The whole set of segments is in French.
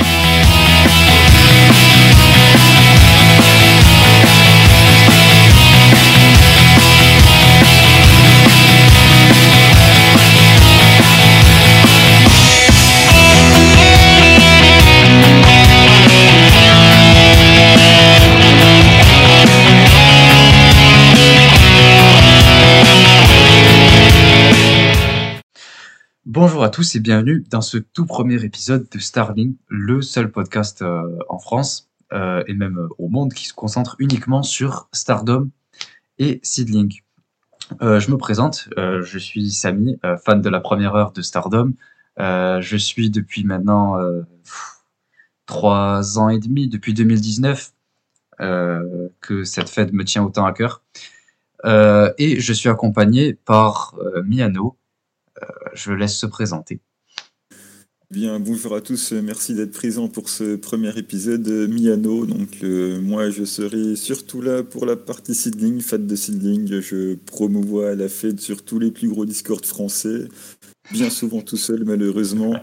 え! Bonjour à tous et bienvenue dans ce tout premier épisode de Starling, le seul podcast euh, en France euh, et même euh, au monde qui se concentre uniquement sur Stardom et Seedling. je me présente, je suis Samy, fan de la première heure de Stardom. je suis depuis maintenant trois ans et demi, depuis 2019, que cette fête me tient autant à cœur. et je suis accompagné par Miano, je laisse se présenter. Bien, bonjour à tous, merci d'être présents pour ce premier épisode Miano. Donc, euh, moi, je serai surtout là pour la partie seedling, fat de seedling. Je promouvois la fête sur tous les plus gros Discord français, bien souvent tout seul, malheureusement.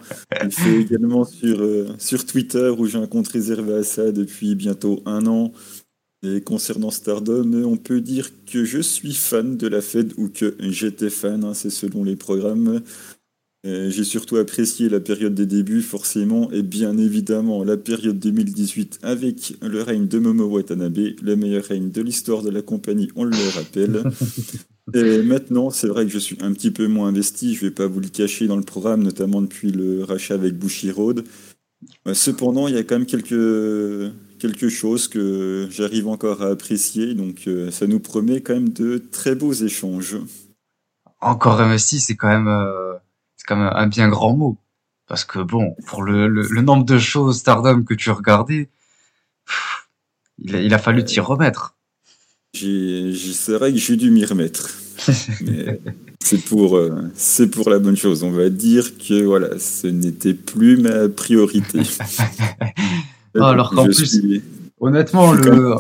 Je fais également sur, euh, sur Twitter où j'ai un compte réservé à ça depuis bientôt un an. Et concernant Stardom, on peut dire que je suis fan de la Fed ou que j'étais fan, hein, c'est selon les programmes. J'ai surtout apprécié la période des débuts, forcément, et bien évidemment la période 2018 avec le règne de Momo Watanabe, le meilleur règne de l'histoire de la compagnie, on le rappelle. et maintenant, c'est vrai que je suis un petit peu moins investi, je vais pas vous le cacher dans le programme, notamment depuis le rachat avec Bushiroad. Euh, cependant, il y a quand même quelques, quelque chose que j'arrive encore à apprécier, donc euh, ça nous promet quand même de très beaux échanges. Encore investi, c'est quand même... Euh, quand même un bien grand mot. Parce que bon, pour le, le, nombre de choses Stardom que tu regardais, il, a, il a fallu t'y remettre. C'est vrai que j'ai dû m'y remettre. Mais c'est pour, euh, c'est pour la bonne chose. On va dire que voilà, ce n'était plus ma priorité. alors qu'en plus, honnêtement, le,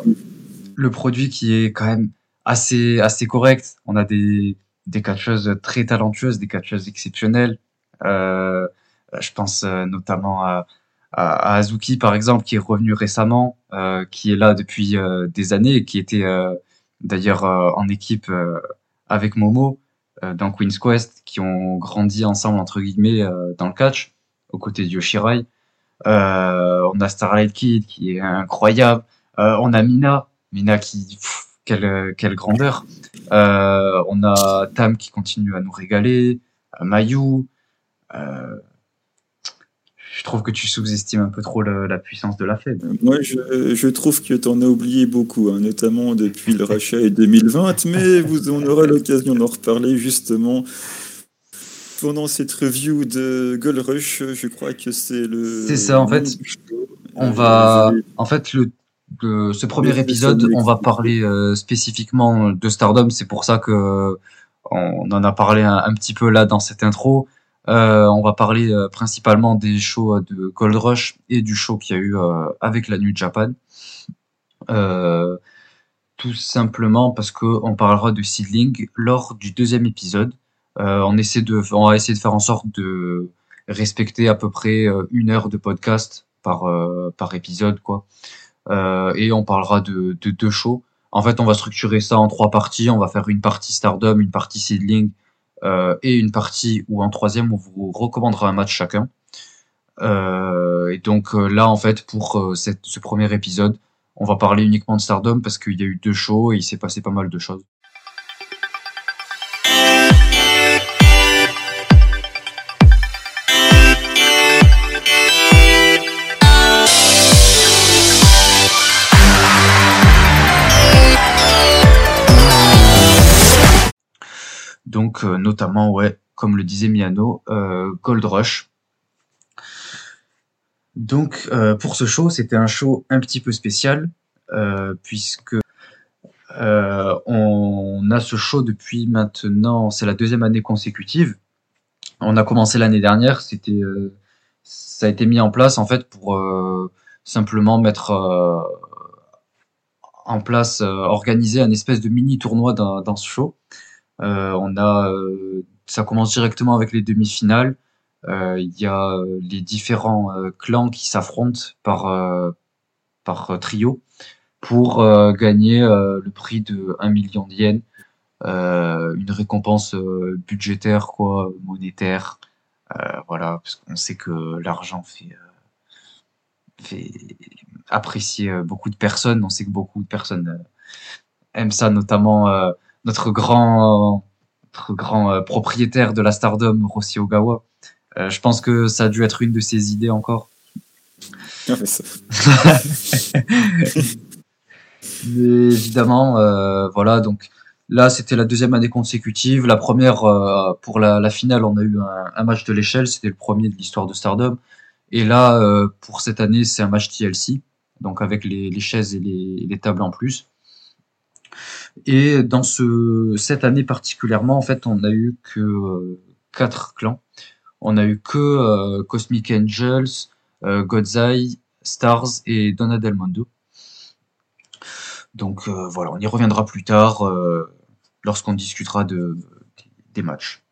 le produit qui est quand même assez, assez correct, on a des, des catcheuses très talentueuses, des catcheuses exceptionnelles. Euh, je pense euh, notamment à, à, Azuki, par exemple, qui est revenu récemment, euh, qui est là depuis euh, des années et qui était d'ailleurs en équipe avec Momo dans Queen's Quest, qui ont grandi ensemble, entre guillemets, dans le catch, aux côtés de Yoshirai. On a Starlight Kid, qui est incroyable. on a Mina, Mina qui... quelle, quelle grandeur. Euh, on a Tam qui continue à nous régaler, Mayu. Euh, je trouve que tu sous-estimes un peu trop la puissance de la Fed. Moi, je, trouve que tu en as oublié beaucoup, hein, notamment depuis le rachat et 2020, mais vous, on aura l'occasion d'en reparler justement pendant cette review de Gold Rush. Je crois que c'est le. C'est ça, en fait. On va. En fait, le ce premier épisode, on va parler euh, spécifiquement de Stardom. C'est pour ça que on en a parlé un, petit peu là dans cette intro. Euh, on va parler euh, principalement des shows de Gold Rush et du show qu'il y a eu avec la New Japan. tout simplement parce que on parlera de Seedling lors du deuxième épisode. On essaie de, on va essayer de faire en sorte de respecter à peu près une heure de podcast par par épisode, quoi. Euh, et on parlera de, de deux shows. En fait, on va structurer ça en trois parties. On va faire une partie Stardom, une partie Seedling euh, et une partie où en troisième on vous recommandera un match chacun. Euh, et donc euh, là, en fait, pour euh, ce premier épisode, on va parler uniquement de Stardom parce qu'il y a eu deux shows et il s'est passé pas mal de choses. Donc euh, notamment, ouais, comme le disait Miano, euh, Gold Rush. Donc euh, pour ce show, c'était un show un petit peu spécial puisque on a ce show depuis maintenant, c'est la deuxième année consécutive. On a commencé l'année dernière, c'était ça a été mis en place en fait pour simplement mettre en place, organiser un espèce de mini tournoi dans, dans ce show. Euh, on a, euh, ça commence directement avec les demi-finales. il y a les différents clans qui s'affrontent par, par trio pour gagner le prix de 1 million de yens, une récompense budgétaire, quoi, monétaire. voilà, parce qu'on sait que l'argent fait fait apprécier euh, beaucoup de personnes. On sait que beaucoup de personnes euh, aiment ça, notamment euh, notre grand, notre grand propriétaire de la Stardom, Rossi Ogawa. je pense que ça a dû être une de ses idées encore. mais évidemment, voilà, donc là, c'était la deuxième année consécutive. La première, pour la, finale, on a eu un, un match de l'échelle. C'était le premier de l'histoire de Stardom. Et là, euh, pour cette année, c'est un match TLC, donc avec les, chaises et les, tables en plus. Et dans ce, cette année particulièrement, en fait, on a eu que euh, quatre clans. On a eu que euh, Cosmic Angels, God's Eye, Stars et Donna Del Mondo. Donc voilà, on y reviendra plus tard lorsqu'on discutera de, des matchs.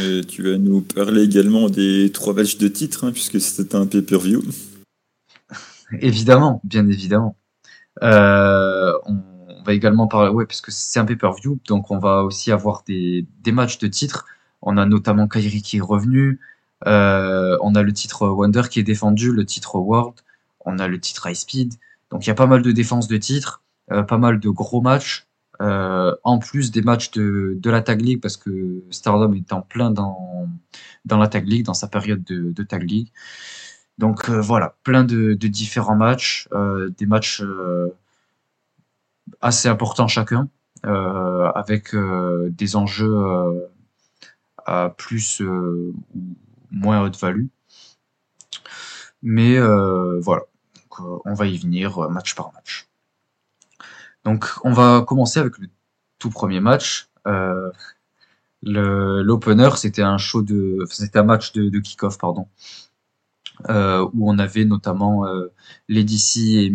Et tu vas nous parler également des trois matchs de titre, hein, puisque c'était un pay-per-view. Évidemment, bien évidemment. Euh, on, va également parler, ouais, parce que c'est un pay-per-view, donc on va aussi avoir des, des, matchs de titre. On a notamment Kairi qui est revenu. Euh, on a le titre Wonder qui est défendu, le titre World. On a le titre High Speed. Donc il y a pas mal de défenses de titres, euh, pas mal de gros matchs. Euh, en plus des matchs de, de la Tag League, parce que Stardom est en plein dans, dans la Tag League, dans sa période de, de Tag League. Donc voilà, plein de, de différents matchs, des matchs assez importants chacun, avec des enjeux à plus ou moins haute value. Mais voilà, Donc, on va y venir match par match. Donc, on va commencer avec le tout premier match. Euh, L'opener, c'était un show de, c'était un match de, de kick-off, pardon, euh, où on avait notamment euh, Lady et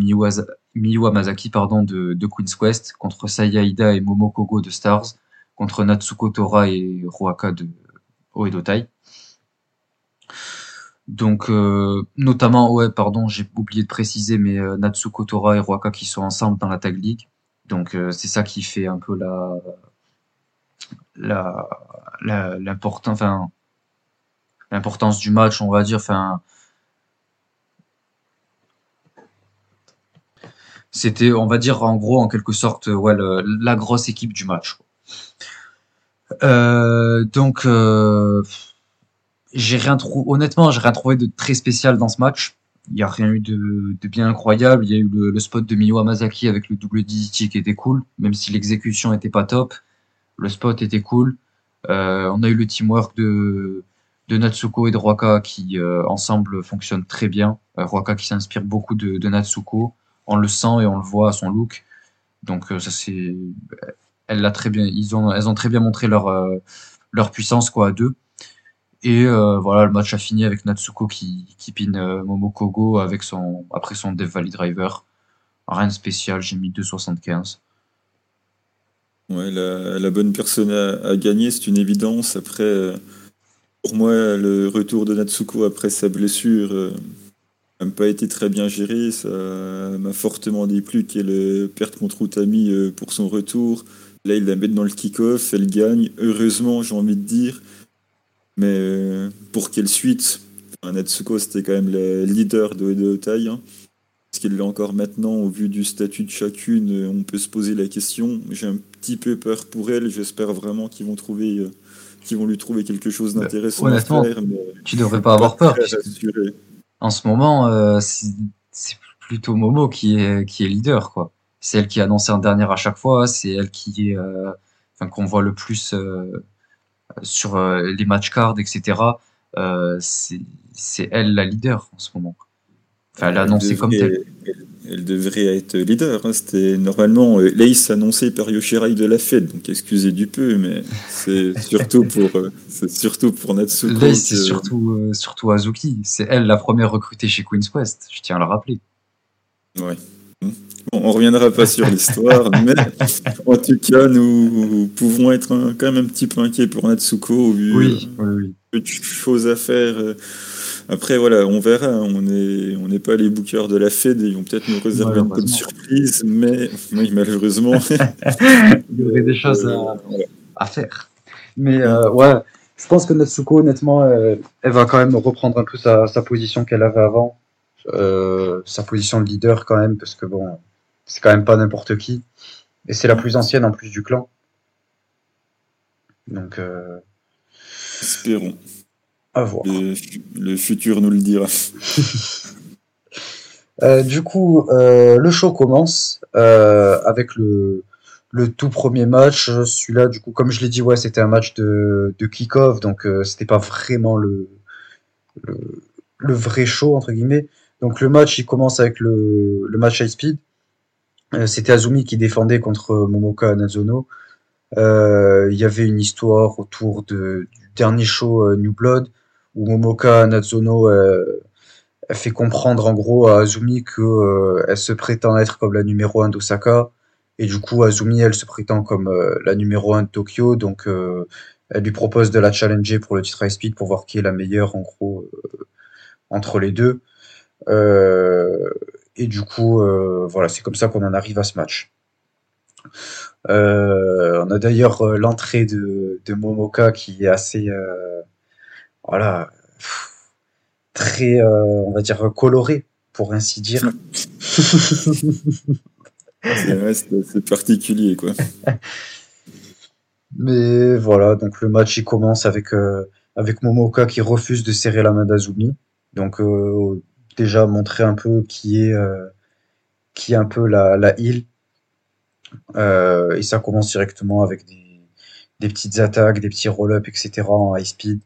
Miwa, Masaki, pardon, de, de Queen's Quest contre Sayaida et Momokogo de Stars, contre Natsuko Tora et Ruaka de Oedotai. Donc, euh, notamment, ouais, pardon, j'ai oublié de préciser, mais euh, Natsuko Tora et Ruaka qui sont ensemble dans la Tag League. Donc euh, c'est ça qui fait un peu la l'importance enfin l'importance du match, on va dire enfin c'était on va dire en gros en quelque sorte ouais, la grosse équipe du match. Euh, donc euh, j'ai rien honnêtement j'ai rien trouvé de très spécial dans ce match il n'y a rien eu de, de, bien incroyable. Il y a eu le, spot de Miwa Masaki avec le double DDT qui était cool, même si l'exécution était pas top. Le spot était cool. Euh, on a eu le teamwork de, de Natsuko et de Roaka qui euh, ensemble fonctionnent très bien. Euh, Roaka qui s'inspire beaucoup de, Natsuko. On le sent et on le voit à son look. Donc euh, ça c'est, très bien. Ils ont, elles ont très bien montré leur leur puissance quoi à deux. Et euh, voilà, le match a fini avec Natsuko qui, qui pine euh, Momokogo avec son, après son Dev Valley Driver. Rien de spécial, j'ai mis 2,75. Ouais, la, la, bonne personne à, gagner, c'est une évidence. Après, euh, pour moi, le retour de Natsuko après sa blessure n'a pas été très bien géré. Ça m'a fortement déplu qu'elle perde contre Utami pour son retour. Là, il la met dans le kick-off, elle gagne. Heureusement, j'ai envie de dire. Mais euh, pour quelle suite Natsuko, c'était quand même le leader de Edo Tai. Hein. Est-ce qu'il l'est encore maintenant Au vu du statut de chacune, euh, on peut se poser la question. J'ai un petit peu peur pour elle. J'espère vraiment qu'ils vont trouver, euh, qu'ils vont lui trouver quelque chose d'intéressant à faire. Mais tu devrais pas avoir peur. En ce moment, c'est plutôt Momo qui est, qui est leader, quoi. C'est elle qui annonce un dernier à chaque fois. C'est elle qui est, enfin, qu'on voit le plus sur euh, les match cards, etc. Euh, c'est elle la leader en ce moment. Enfin, elle a annoncé comme telle. Elle, devrait être leader. Hein. C'était normalement euh, Lace annoncé par Yoshirai de la Fed, donc excusez du peu, mais c'est surtout pour c'est surtout pour Natsuko. Lace, c'est surtout surtout Azuki. C'est elle la première recrutée chez Queen's Quest. Je tiens à le rappeler. Ouais. Bon, on reviendra pas sur l'histoire, mais en tout cas, nous pouvons être quand même un petit peu inquiets pour Natsuko. Vu, oui, oui, oui. peu de choses à faire. Après, voilà, on verra. On n'est on pas les bookers de la Fed. Ils vont peut-être nous réserver un peu de surprise, mais oui, malheureusement. Il y aurait des choses à, faire. Mais ouais, je pense que Natsuko, honnêtement, elle va quand même reprendre un peu sa, sa position qu'elle avait avant. sa position de leader quand même, parce que bon, c'est quand même pas n'importe qui. Et c'est la plus ancienne en plus du clan. Donc. Euh... Espérons. À voir. Le, futur nous le dira. Euh, du coup, euh, le show commence euh, avec le, le tout premier match. Celui-là, du coup, comme je l'ai dit, ouais, c'était un match de, de kick-off, donc c'était pas vraiment le, le, le, vrai show, entre guillemets. Donc le match, il commence avec le, le match high speed. C'était Azumi qui défendait contre Momoka Nazono. Euh, il y avait une histoire autour de, du dernier show New Blood où Momoka Natsuno fait comprendre en gros à Azumi que elle se prétend être comme la numéro 1 d'Osaka. Et du coup Azumi elle se prétend comme la numéro 1 de Tokyo. Donc elle lui propose de la challenger pour le titre speed pour voir qui est la meilleure en gros entre les deux. Et du coup, euh, voilà, c'est comme ça qu'on en arrive à ce match. Euh, on a d'ailleurs euh, l'entrée de, Momoka qui est assez, voilà, très, on va dire, coloré, pour ainsi dire. c'est particulier, quoi. Mais voilà, donc le match il commence avec, avec Momoka qui refuse de serrer la main d'Azumi. Donc déjà montrer un peu qui est, euh, qui est un peu la, la heal. Euh, et ça commence directement avec des, des petites attaques, des petits roll-up, etc. en high speed.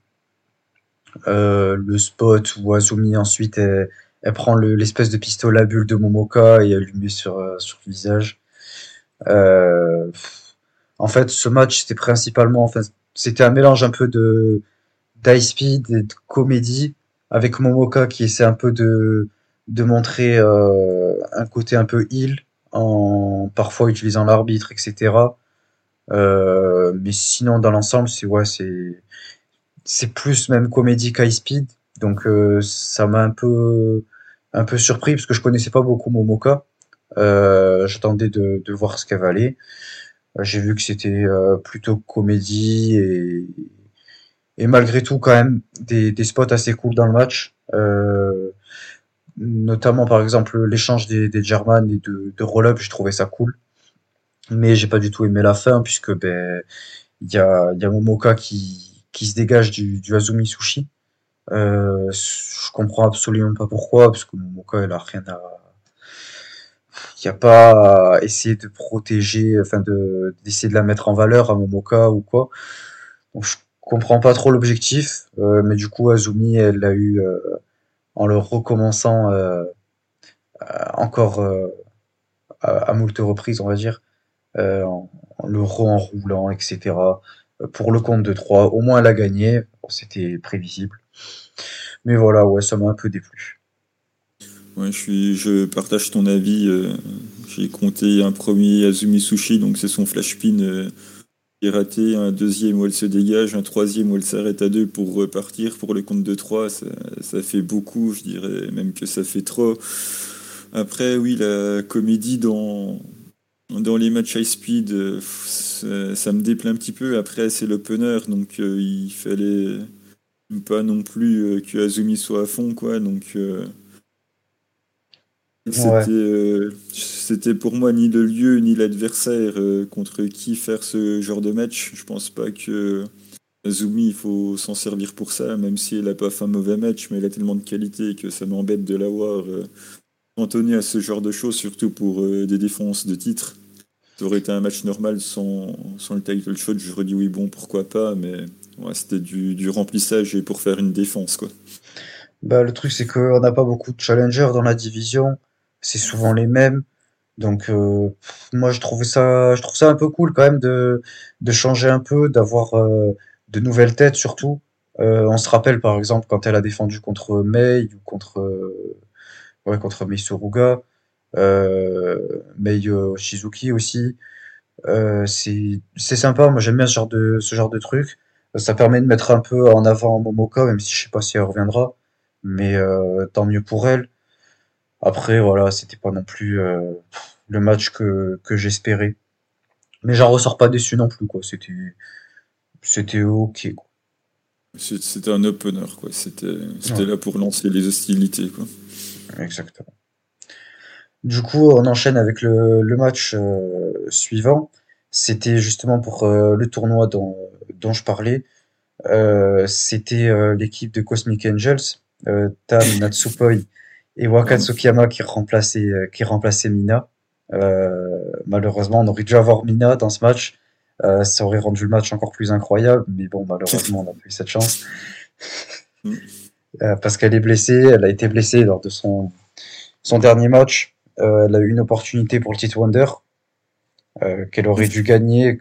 Euh, le spot où Azumi ensuite elle, prend l'espèce de pistolet à bulle de Momoka et elle lui met sur, sur le visage. en fait, ce match c'était principalement, enfin, c'était un mélange un peu de d'high speed et de comédie avec Momoka qui essaie un peu de, de montrer euh, un côté un peu heal, en parfois utilisant l'arbitre, etc. Euh, mais sinon, dans l'ensemble, c'est ouais, c'est c'est plus même comédie qu'high speed. Donc euh, ça m'a un peu un peu surpris parce que je connaissais pas beaucoup Momoka. J'attendais de, de voir ce qu'elle valait. J'ai vu que c'était plutôt comédie et et malgré tout quand même des, des spots assez cool dans le match. Euh, notamment par exemple l'échange des, des German et de, de roll-up, j'ai trouvé ça cool. Mais j'ai pas du tout aimé la fin puisque ben il y a, y a Momoka qui, qui se dégage du, du Azumi Sushi. Euh, je comprends absolument pas pourquoi parce que Momoka elle a rien à il n'y a pas à essayer de protéger, enfin de d'essayer de la mettre en valeur à Momoka ou quoi. Donc je comprends pas trop l'objectif, euh, mais du coup Azumi elle l'a eu euh, en le recommençant euh, encore à, à moult reprises on va dire, en, le re-enroulant etc. Pour le compte de 3, au moins elle a gagné, c'était prévisible. Mais voilà, ouais, ça m'a un peu déplu. Je, suis, je partage ton avis. J'ai compté un premier Azumi Sushi, donc c'est son flash pin raté, un deuxième où elle se dégage, un troisième où elle s'arrête à deux pour repartir. Pour le compte de trois, ça, fait beaucoup, je dirais même que ça fait trop. Après, oui, la comédie dans, dans les matchs high speed, ça, me déplaît un petit peu. Après, c'est l'opener, donc euh, il fallait pas non plus euh, que Azumi soit à fond, quoi. Donc. Euh, euh, c'était pour moi ni le lieu ni l'adversaire euh, contre qui faire ce genre de match. Je pense pas que Azumi, il faut s'en servir pour ça, même si elle a pas fait un mauvais match, mais elle a tellement de qualité que ça m'embête de l'avoir euh, à ce genre de choses, surtout pour euh, des défenses de titre. Ça aurait été un match normal sans, sans le title shot, j'aurais dit oui, bon, pourquoi pas, mais c'était du, du remplissage et pour faire une défense, quoi. Bah, le truc, c'est qu'on n'a pas beaucoup de challengers dans la division c'est souvent les mêmes. Donc euh, moi je trouvais ça je trouve ça un peu cool quand même de de changer un peu, d'avoir euh, de nouvelles têtes surtout. On se rappelle par exemple quand elle a défendu contre Mei ou contre ouais contre Mei Soruga, Mei Shizuki aussi. c'est c'est sympa, moi j'aime bien ce genre de ce genre de truc. Ça permet de mettre un peu en avant Momoka, même si je sais pas si elle reviendra. Mais tant mieux pour elle. Après, voilà, c'était pas non plus le match que, que j'espérais. Mais j'en ressors pas déçu non plus, quoi. C'était, c'était ok. C'était un opener, quoi. C'était, c'était là pour lancer les hostilités, quoi. Exactement. Du coup, on enchaîne avec le, le match euh, suivant. C'était justement pour euh, le tournoi dont, dont je parlais. Euh, c'était l'équipe de Cosmic Angels, Tam, Natsupoi et Waka Tsukiyama qui remplaçait, qui remplaçait Mina. malheureusement, on aurait dû avoir Mina dans ce match. ça aurait rendu le match encore plus incroyable, mais bon, malheureusement, on n'a pas eu cette chance. Mm. parce qu'elle est blessée, elle a été blessée lors de son, son dernier match. Euh, elle a eu une opportunité pour le titre Wonder euh, qu'elle aurait dû gagner,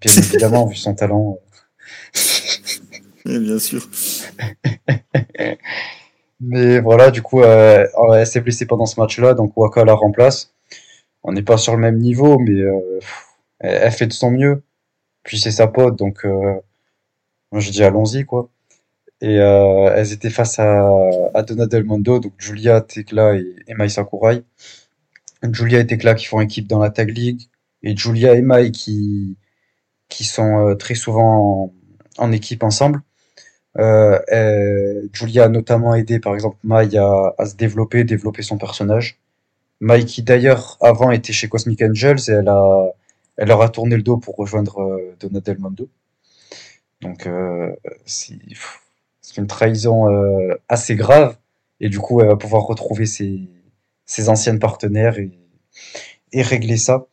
bien évidemment, vu son talent. Oui, bien sûr. Mais voilà, du coup, euh, elle s'est blessée pendant ce match-là, donc Waka la remplace. On n'est pas sur le même niveau, mais elle, fait de son mieux. Puis c'est sa pote, donc moi je dis allons-y, quoi. Et elles étaient face à, à Donna Del Mondo, donc Julia, Tekla et, et Mai Sakurai. Julia et Tekla qui font équipe dans la Tag League, et Julia et Mai qui, qui sont euh, très souvent en, équipe ensemble. Euh, Julia a notamment aidé par exemple Mai à, à, se développer, développer son personnage. Mai qui d'ailleurs avant était chez Cosmic Angels et elle a elle leur a tourné le dos pour rejoindre euh, Donna Del Mondo. Donc euh, c'est une trahison euh, assez grave et du coup elle va pouvoir retrouver ses, ses anciennes partenaires et, et régler ça.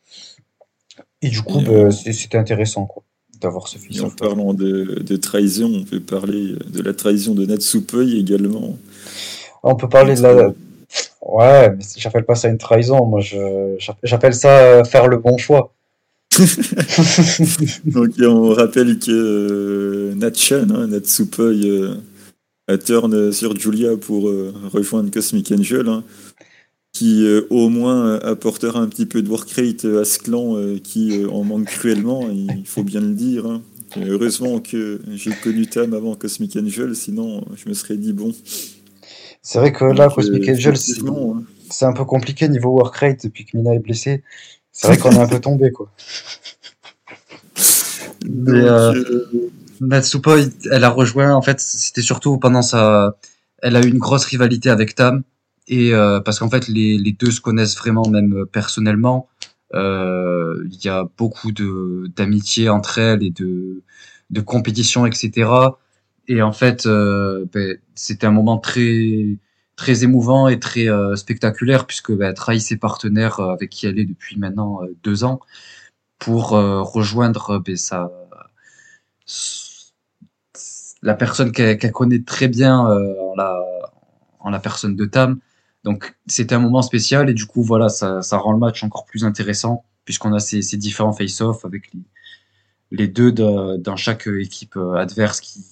Et du coup, bah, c'était intéressant quoi, d'avoir ce fils. En parlant de, de, trahison, on peut parler de la trahison de Natsupoi également. On peut parler de la. Ouais, mais j'appelle pas ça une trahison. Moi, j'appelle ça faire le bon choix. Donc, on rappelle que euh, Natchan, hein, Natsupoi, euh, a turn sur Julia pour euh, rejoindre Cosmic Angel. Hein qui euh, au moins apportera un petit peu de work rate à ce clan euh, qui euh, en manque cruellement, il faut bien le dire. Hein. Heureusement que j'ai connu Tam avant Cosmic Angel, sinon je me serais dit bon. C'est vrai que là, Cosmic Angel, hein. c'est un peu compliqué niveau work rate depuis que Mina est blessée. C'est vrai qu'on est un peu tombé quoi. Mais Natsupoi, elle a rejoint, en fait, c'était surtout pendant sa. Elle a eu une grosse rivalité avec Tam et euh, parce qu'en fait les, les, deux se connaissent vraiment même euh, personnellement euh, il y a beaucoup de d'amitié entre elles et de de compétition etc et en fait ben, c'était un moment très très émouvant et très spectaculaire puisque elle trahit ses partenaires avec qui elle est depuis maintenant deux ans pour rejoindre ben, sa la personne qu'elle connaît très bien en la en la personne de Tam donc c'était un moment spécial et du coup voilà ça, ça rend le match encore plus intéressant puisqu'on a ces, ces différents face-off avec les, les deux dans chaque équipe euh, adverse qui,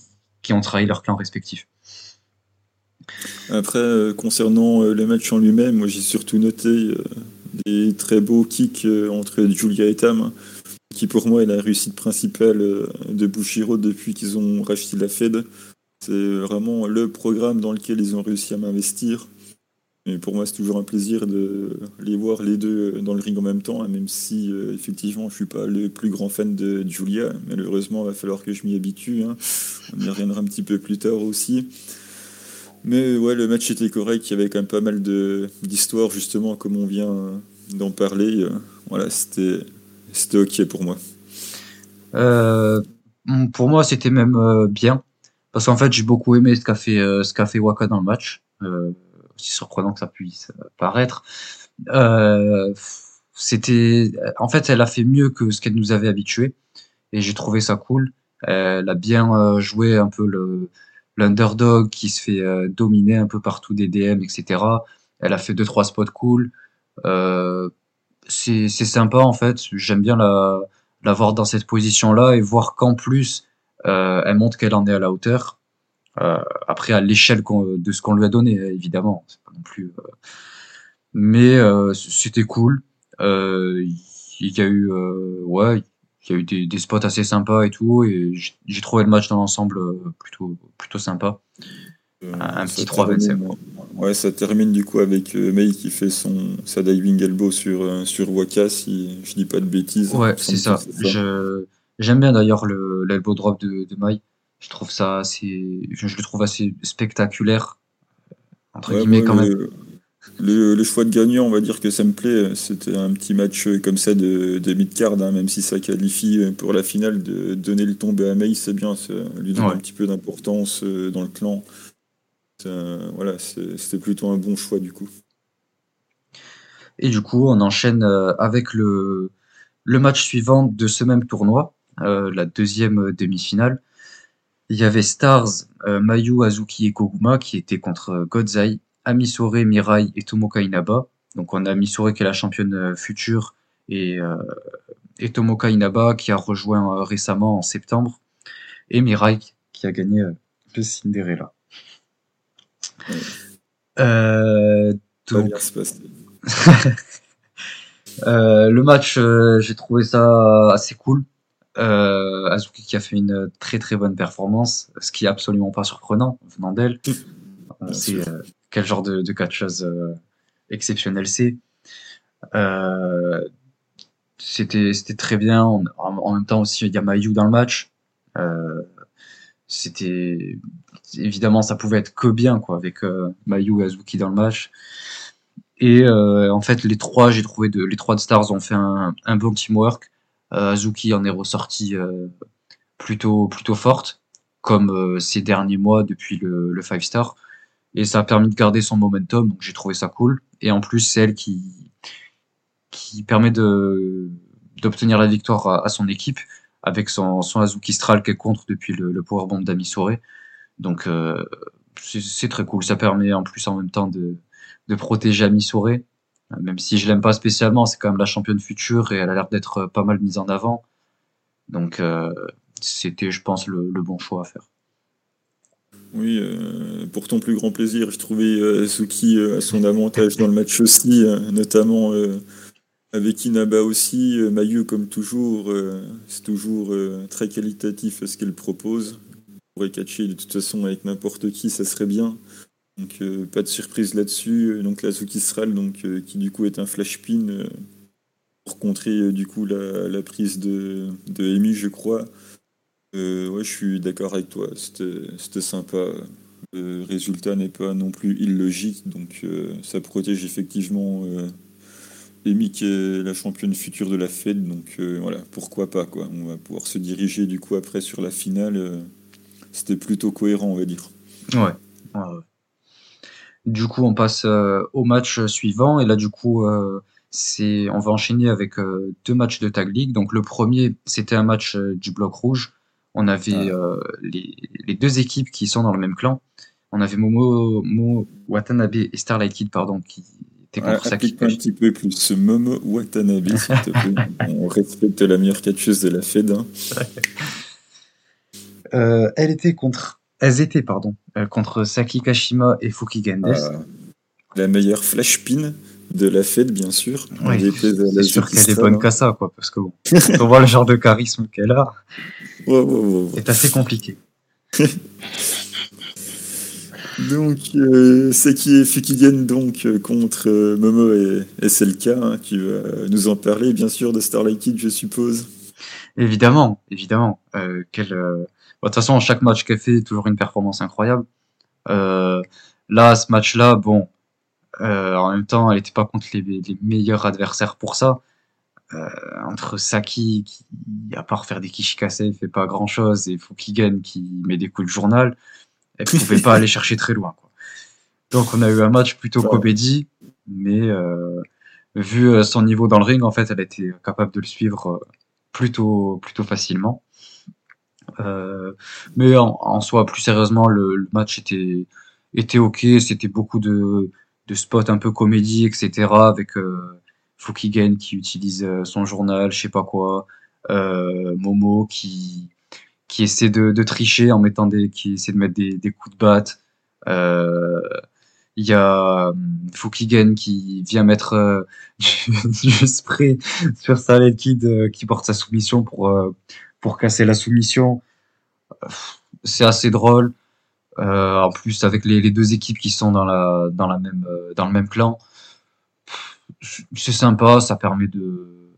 qui ont trahi leur clan respectif. Après, euh, concernant euh, le match en lui-même, moi j'ai surtout noté des très beaux kicks entre Julia et Tam, qui pour moi est la réussite principale de Bushiro depuis qu'ils ont racheté la Fed. C'est vraiment le programme dans lequel ils ont réussi à m'investir. Et pour moi, c'est toujours un plaisir de les voir les deux dans le ring en même temps, hein, même si euh, effectivement je suis pas le plus grand fan de Julia. Malheureusement, il va falloir que je m'y habitue. Hein. On y reviendra un petit peu plus tard aussi. Mais ouais, le match était correct. Il y avait quand même pas mal d'histoires, justement, comme on vient d'en parler. Voilà, c'était ok pour moi. Euh, pour moi, c'était même euh, bien. Parce qu'en fait, j'ai beaucoup aimé ce qu'a fait, qu'a fait Waka dans le match aussi surprenant que ça puisse paraître. Euh, c'était, en fait, elle a fait mieux que ce qu'elle nous avait habitué, et j'ai trouvé ça cool. Elle a bien euh, joué un peu le l'underdog qui se fait euh, dominer un peu partout des DM, etc. Elle a fait deux trois spots cool. Euh, c'est sympa en fait. J'aime bien la la voir dans cette position là et voir qu'en plus euh, elle montre qu'elle en est à la hauteur. Euh, après, à l'échelle de ce qu'on lui a donné, évidemment, c'est pas non plus. Euh, mais euh, c'était cool. Il y a eu, ouais, il y a eu des, des, spots assez sympas et tout, et j'ai trouvé le match dans l'ensemble plutôt, plutôt sympa. un, petit 3 25 Ouais, ça termine du coup avec Mei qui fait son, sa diving elbow sur, sur Waka, si je dis pas de bêtises. Ouais, c'est ça. J'aime bien d'ailleurs l'elbow drop de, de Mai. Je trouve ça assez, je, le trouve assez spectaculaire, entre guillemets quand même. Le, choix de gagnant, on va dire que ça me plaît. C'était un petit match comme ça de, de mid-card, hein, même si ça qualifie pour la finale, de donner le tombé à May, c'est bien, ça lui donne un petit peu d'importance euh, dans le clan. voilà, c'était plutôt un bon choix du coup. Et du coup, on enchaîne euh, avec le, le match suivant de ce même tournoi, euh, la deuxième demi-finale. Il y avait Stars, Mayu, Azuki et Koguma qui étaient contre Godzai Amisore, Mirai et Tomoka Inaba. Donc on a Amisore qui est la championne euh, future et, euh, et Tomoka Inaba qui a rejoint euh, récemment en septembre et Mirai qui a gagné le Cinderella. le match, j'ai trouvé ça assez cool. Azuki qui a fait une très très bonne performance, ce qui est absolument pas surprenant venant d'elle. C'est quel genre de, de catcheuse euh, exceptionnelle c'est. Euh, c'était très bien. En, même temps aussi, il y a Mayu dans le match. Euh, c'était évidemment ça pouvait être que bien quoi avec Mayu et Azuki dans le match. Et en fait, les trois, j'ai trouvé de, les trois Stars ont fait un, bon teamwork. Azuki en est ressorti plutôt plutôt forte, comme ces derniers mois depuis le, le Five Star et ça a permis de garder son momentum, donc j'ai trouvé ça cool. Et en plus, c'est elle qui, qui permet de, d'obtenir la victoire à, son équipe avec son, son Azuki Stral qu'elle contre depuis le, le powerbomb d'Amisore. Donc euh, c'est, très cool. Ça permet en plus en même temps de, de protéger Amisore. Même si je l'aime pas spécialement, c'est quand même la championne future et elle a l'air d'être pas mal mise en avant. Donc euh, c'était, je pense, le, le bon choix à faire. Oui, euh, pour ton plus grand plaisir, je trouvais euh, Suki euh, à son avantage dans le match aussi, notamment avec Inaba aussi. Mayu, comme toujours, c'est toujours très qualitatif ce qu'elle propose. On pourrait catcher de toute façon avec n'importe qui, ça serait bien. Donc pas de surprise là-dessus. Donc la Suki Sral, donc, qui du coup est un flash pin pour contrer du coup la, la prise de, de Amy, je crois. Euh, ouais, je suis d'accord avec toi. C'était sympa. Le résultat n'est pas non plus illogique, donc euh, ça protège effectivement euh, qui est la championne future de la Fed, donc euh, voilà, pourquoi pas quoi. On va pouvoir se diriger du coup après sur la finale. C'était plutôt cohérent, on va dire. Ouais. Du coup, on passe au match suivant, et là du coup, on va enchaîner avec deux matchs de Tag League. Donc le premier, c'était un match du bloc rouge on avait euh, les, les, deux équipes qui sont dans le même clan. On avait Momo, Mo Watanabe et Starlight Kid, pardon, qui étaient contre ouais, Un petit peu plus Momo Watanabe, s'il te plaît. On respecte la meilleure catcheuse de la Fed. Hein. Euh, elle était contre, elles étaient pardon, euh, contre Saki Kashima et Fuki Gendes. Ah, la meilleure flash pin de la fête, bien sûr. Oui, c'est sûr qu'elle est bonne qu'à ça, quoi, parce que bon, on voit le genre de charisme qu'elle a, c'est assez compliqué. donc, euh, c'est qui est Fukigen donc euh, contre euh, Momo et, SLK, hein, qui va nous en parler, bien sûr, de Starlight Kid, je suppose. Évidemment, évidemment. Euh, de toute façon, chaque match qu'elle fait, toujours une performance incroyable. là, ce match-là, bon, en même temps, elle n'était pas contre les, meilleurs adversaires pour ça. Euh, entre Saki, qui, à part faire des kishikase, fait pas grand chose, et Fukigen qui met des coups de journal, elle pouvait pas aller chercher très loin. Quoi. Donc on a eu un match plutôt comédie, mais euh, vu son niveau dans le ring, en fait, elle était capable de le suivre plutôt, plutôt facilement. mais en, soi, plus sérieusement, le, le match était, était ok, c'était beaucoup de, de spots un peu comédie, etc. avec euh, Fukigen qui utilise euh, son journal, je sais pas quoi, euh, Momo qui qui essaie de, tricher en mettant des qui essaie de mettre des, des coups de batte. Euh, Il y a euh, Fukigen qui vient mettre du, spray sur Salad Kid qui porte sa soumission pour, pour casser la soumission. C'est assez drôle. en plus, avec les, les, deux équipes qui sont dans, la, dans, la même, dans le même clan, c'est sympa. Ça permet de,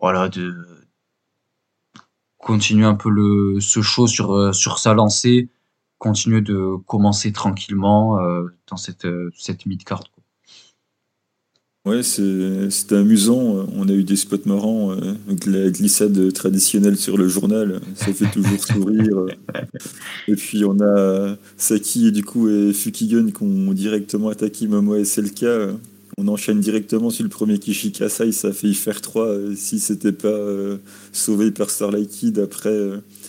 voilà, de continuer un peu le, ce show sur, sur sa lancée continuer de commencer tranquillement euh, dans cette, euh, cette mid-card. Ouais, c'était amusant. On a eu des spots marrants. Euh, la glissade traditionnelle sur le journal, ça fait toujours sourire. Et puis on a Saki et du coup et Fukigen qui ont directement attaqué Momo et SLK. On enchaîne directement sur le premier Kishikasai, ça a failli faire 3 si c'était pas sauvé par Starlight Kid après.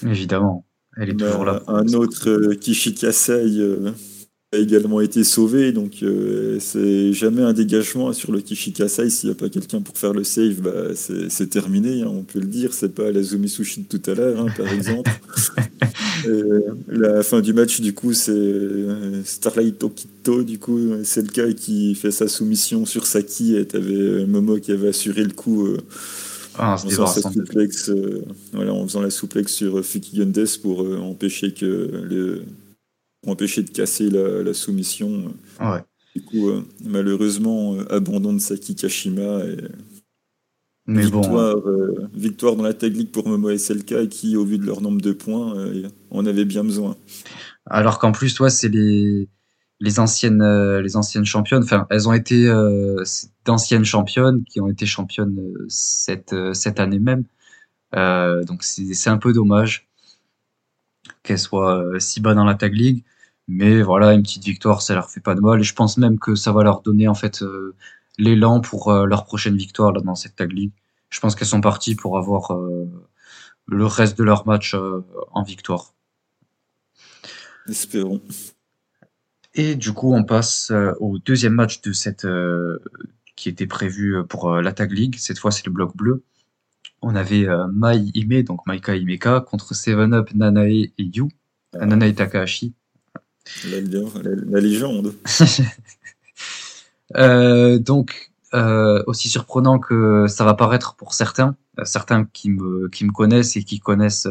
Évidemment. Elle est toujours là. Un autre euh, Kishikasei euh, a également été sauvé, donc euh, c'est jamais un dégagement sur le Kishikasei. S'il n'y a pas quelqu'un pour faire le save, bah, c'est terminé, hein, on peut le dire. C'est pas la Zumisushi de tout à l'heure, hein, par exemple. la fin du match, du coup, c'est Starlight Okito, du coup, c'est le cas qui fait sa soumission sur Saki et t'avais Momo qui avait assuré le coup. Ah, en, faisant euh, voilà, en faisant la souplex sur euh, Fukigendes pour euh, empêcher que le, empêcher de casser la, soumission. Du coup, malheureusement, abandon de Saki Kashima et victoire, victoire dans la tag league pour Momo SLK qui, au vu de leur nombre de points, en avait bien besoin. Alors qu'en plus, toi, c'est les les anciennes, euh, les anciennes championnes. Enfin, elles ont été euh, d'anciennes championnes qui ont été championnes euh, cette, cette année même. donc c'est un peu dommage qu'elles soient si bas dans la tag league. Mais voilà, une petite victoire, ça leur fait pas de mal. Et je pense même que ça va leur donner en fait l'élan pour leur prochaine victoire là, dans cette tag league. Je pense qu'elles sont parties pour avoir le reste de leur match en victoire. Espérons. Et du coup, on passe euh, au deuxième match de cette euh, qui était prévu euh, pour la Tag League. Cette fois, c'est le bloc bleu. On avait Mai Ime, donc Maika Imeka, contre Seven Up, Nanae et Yu. Ah. Nanae Takahashi. La, la, légende. donc, aussi surprenant que ça va paraître pour certains, certains qui me, qui me connaissent et qui connaissent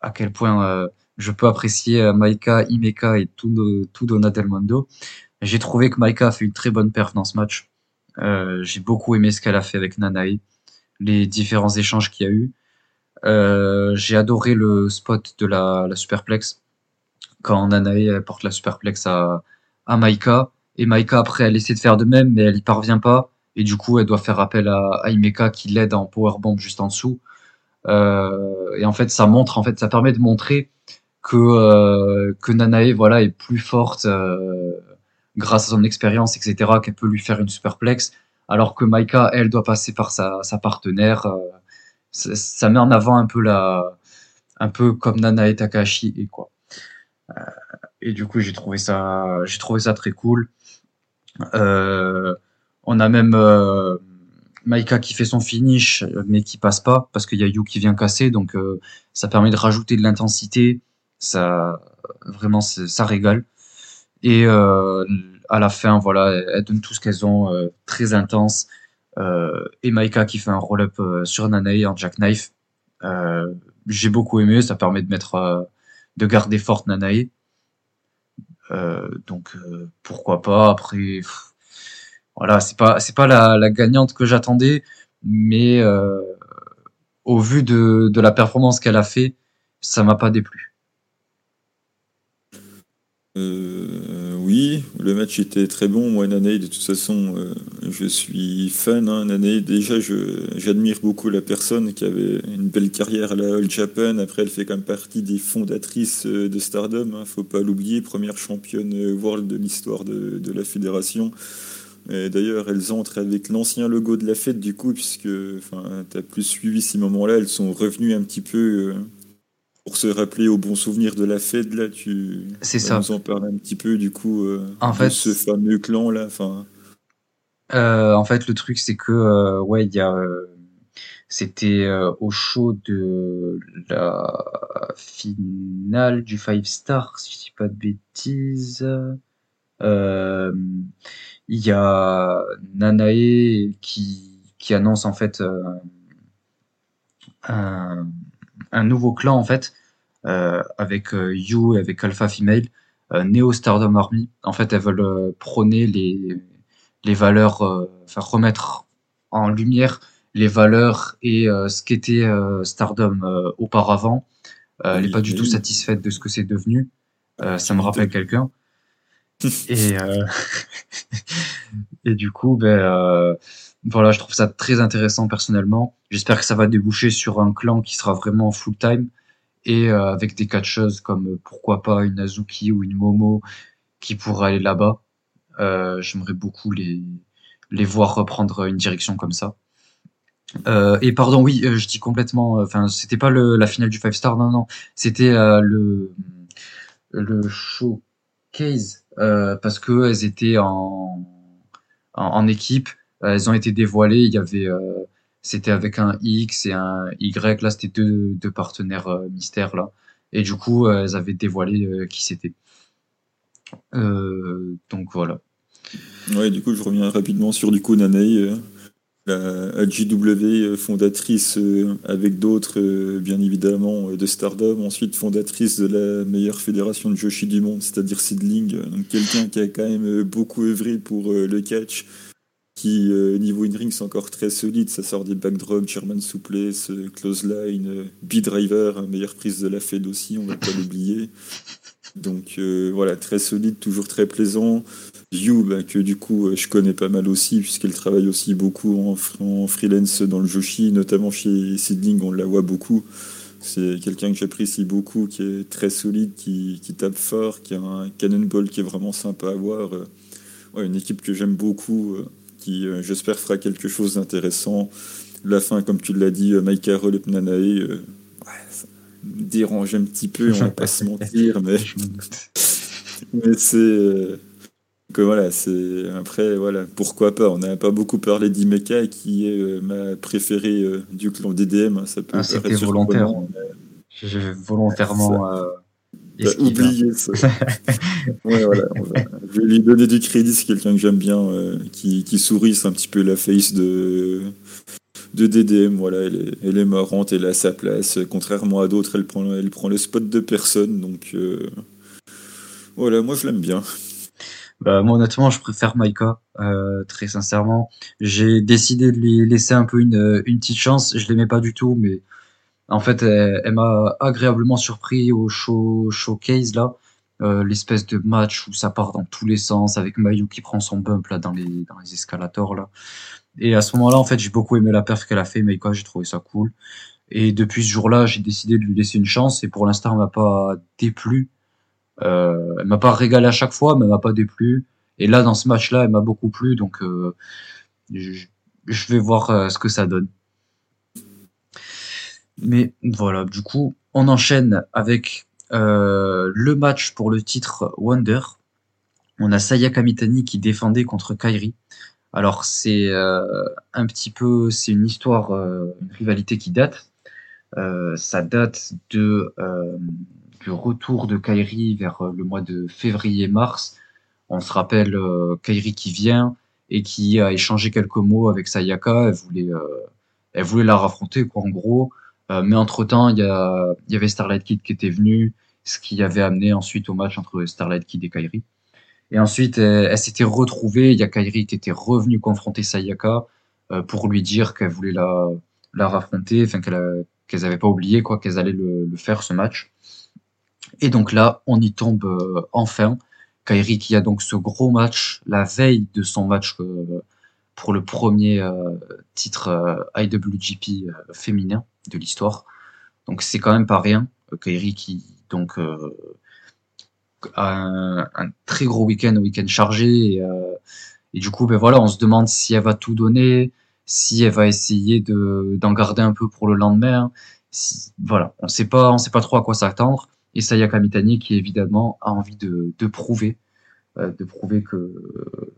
à quel point je peux apprécier euh, Maika, Imeka et tout, tout Donatelmondo. J'ai trouvé que Maika a fait une très bonne perf dans ce match. Euh, j'ai beaucoup aimé ce qu'elle a fait avec Nanae, les différents échanges qu'il y a eu. Euh, j'ai adoré le spot de la superplex quand Nanae porte la superplex à, à Maika. Et Maika après elle essaie de faire de même mais elle y parvient pas. Et du coup elle doit faire appel à, à qui l'aide en powerbomb juste en dessous. Euh, et en fait ça montre en fait ça permet de montrer que euh, que Nanae voilà est plus forte euh, grâce à son expérience etc qu'elle peut lui faire une superplex. Alors que Maika elle doit passer par sa, sa partenaire euh, ça, met en avant un peu la un peu comme Nanae Takahashi et quoi et du coup j'ai trouvé ça j'ai trouvé ça très cool. On a même Maika qui fait son finish mais qui passe pas parce qu'il y a Yu qui vient casser. Donc ça permet de rajouter de l'intensité. Ça vraiment ça régale. Et euh, à la fin voilà elles donnent tout ce qu'elles ont euh, très intense. Euh, et Maika qui fait un roll-up euh, sur Nanae en jackknife. Euh, j'ai beaucoup aimé. Ça permet de mettre euh, de garder forte Nanae donc pourquoi pas après voilà c'est pas c'est pas la, gagnante que j'attendais mais au vu de, de la performance qu'elle a fait ça m'a pas déplu. Euh, oui, le match était très bon. Moi, Nanae, de toute façon, euh, je suis fan. Hein, déjà, j'admire beaucoup la personne qui avait une belle carrière à la All Japan. Après, elle fait quand même partie des fondatrices euh, de Stardom. Hein, faut pas l'oublier, première championne world de l'histoire de, de, la fédération. D'ailleurs, elles entrent avec l'ancien logo de la fête, du coup, puisque tu as plus suivi ces moments-là. Elles sont revenues un petit peu pour se rappeler au bon souvenir de la fête, là, tu c'est ça. nous en parler un petit peu du coup euh, en de fait, ce fameux clan là. Enfin, euh, en fait, le truc c'est que euh, ouais, il y a c'était au show de la finale du Five Star, si je dis pas de bêtises. il y a Nanae qui, qui annonce en fait un, un, nouveau clan en fait avec You et avec Alpha Female, Neo Stardom Army. En fait, elles veulent prôner les, les valeurs, enfin remettre en lumière les valeurs et euh, ce qu'était euh, Stardom euh, auparavant. elle n'est pas du tout satisfaite de ce que c'est devenu. ça me rappelle quelqu'un. et, et du coup, ben, voilà, je trouve ça très intéressant personnellement. J'espère que ça va déboucher sur un clan qui sera vraiment full time et avec des catcheuses comme pourquoi pas une Azuki ou une Momo qui pourraient aller là-bas. J'aimerais beaucoup les, les voir reprendre une direction comme ça. Euh, et pardon, oui, euh, je dis complètement. Euh, enfin, c'était pas le, la finale du Five Star, non, non. C'était le le showcase parce que elles étaient en, en, équipe. Elles ont été dévoilées. Il y avait, c'était avec un X et un Y. Là, c'était deux, deux partenaires mystères là. Et du coup, elles avaient dévoilé qui c'était. donc voilà. Ouais, du coup, je reviens rapidement sur du coup Nanae la JW fondatrice euh, avec d'autres, euh, bien évidemment, euh, de Stardom, ensuite fondatrice de la meilleure fédération de Joshi du monde, c'est-à-dire Sidling, donc quelqu'un qui a quand même beaucoup œuvré pour le catch, qui niveau in-ring c'est encore très solide, ça sort des backdrops, German Suplex, Close Line, B-Driver, meilleure prise de la Fed aussi, on va pas l'oublier. Donc voilà, très solide, toujours très plaisant. You, bah, que du coup euh, je connais pas mal aussi, puisqu'elle travaille aussi beaucoup en, freelance dans le Joshi, notamment chez Sidling, on la voit beaucoup. C'est quelqu'un que j'apprécie beaucoup, qui est très solide, qui, tape fort, qui a un cannonball qui est vraiment sympa à voir. Euh, une équipe que j'aime beaucoup, euh, qui j'espère fera quelque chose d'intéressant. La fin, comme tu l'as dit, Mike Carroll et Pnanae, ça me dérange un petit peu, on va pas se mentir, mais, mais c'est voilà, c'est après voilà, pourquoi pas. On n'a pas beaucoup parlé d'Imeka qui est euh, ma préférée euh, du clan DDM. Ça peut ah, c'était volontaire. J'ai volontairement euh, oublié ça. voilà, Je vais lui donner du crédit. C'est quelqu'un que j'aime bien, qui, qui, sourit. C'est un petit peu la face de de DDM. Voilà, elle est, elle est marrante, elle a sa place. Contrairement à d'autres, elle prend, elle prend le spot de personne. Donc voilà, moi je l'aime bien. Bah, moi, honnêtement, je préfère Maika, euh, très sincèrement. J'ai décidé de lui laisser un peu une, une petite chance. Je l'aimais pas du tout, mais en fait, elle, m'a agréablement surpris au show, showcase là. Euh, l'espèce de match où ça part dans tous les sens avec Mayu qui prend son bump là dans les, dans les escalators là. Et à ce moment-là, en fait, j'ai beaucoup aimé la perf qu'elle a fait, Maika, j'ai trouvé ça cool. Et depuis ce jour-là, j'ai décidé de lui laisser une chance et pour l'instant, elle m'a pas déplu. Euh, elle m'a pas régalé à chaque fois, mais elle m'a pas déplu. Et là, dans ce match-là, elle m'a beaucoup plu, donc euh, je, vais voir euh, ce que ça donne. Mais voilà, du coup, on enchaîne avec euh, le match pour le titre Wonder. On a Sayaka Mitani qui défendait contre Kairi. Alors c'est un petit peu, c'est une histoire, une rivalité qui date. ça date de retour de Kairi vers euh, le mois de février-mars. On se rappelle euh, Kairi qui vient et qui a échangé quelques mots avec Sayaka. Elle voulait, euh, elle voulait la raffronter, quoi, en gros. Mais entre-temps, il y, y avait Starlight Kid qui était venu, ce qui avait amené ensuite au match entre Starlight Kid et Kairi. Et ensuite, elle, s'était retrouvée. Il y a Kairi qui était revenu confronter Sayaka pour lui dire qu'elle voulait la, la raffronter, enfin qu'elle qu'elles n'avaient pas oublié quoi qu'elles allaient le, le, faire ce match. Et donc là, on y tombe euh, enfin. Kairi qui a donc ce gros match la veille de son match euh, pour le premier euh, titre IWGP féminin de l'histoire. Donc c'est quand même pas rien. Kairi qui donc a un, très gros week-end, un week-end chargé. Et, du coup, ben voilà, on se demande si elle va tout donner, si elle va essayer de d'en garder un peu pour le lendemain. Voilà, on sait pas, on sait pas trop à quoi s'attendre et Sayaka Mitani qui évidemment a envie de, de prouver, euh, de prouver que euh,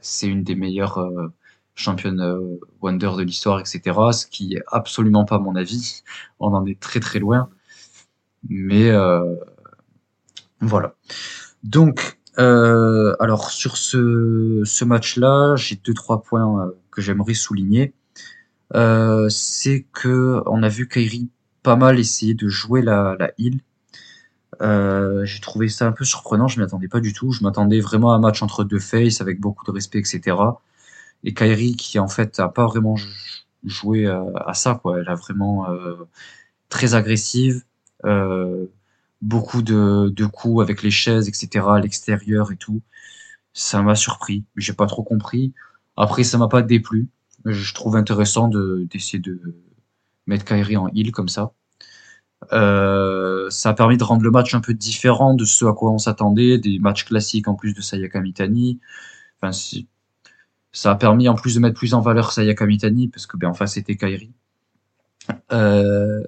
c'est une des meilleures euh, championnes euh, Wonder de l'histoire, etc. Ce qui est absolument pas mon avis. On en est très très loin. Mais voilà. Donc Euh, alors sur ce, ce match-là, j'ai deux trois points euh, que j'aimerais souligner. Euh, c'est que on a vu Kairi pas mal essayer de jouer la, la heal. Euh, j'ai trouvé ça un peu surprenant, je m'y attendais pas du tout. Je m'attendais vraiment à un match entre deux faces avec beaucoup de respect, etc. Et Kairi qui en fait a pas vraiment joué à, à ça, quoi. Elle a vraiment très agressive. Euh, beaucoup de, de coups avec les chaises, etc., à l'extérieur et tout. Ça m'a surpris. J'ai pas trop compris. Après, ça m'a pas déplu. Je trouve intéressant de, d'essayer de mettre Kairi en heal comme ça. Euh, ça a permis de rendre le match un peu différent de ce à quoi on s'attendait, des matchs classiques en plus de Sayaka Mitani. Enfin, ça a permis en plus de mettre plus en valeur Sayaka Mitani parce que ben en face c'était Kairi. Euh,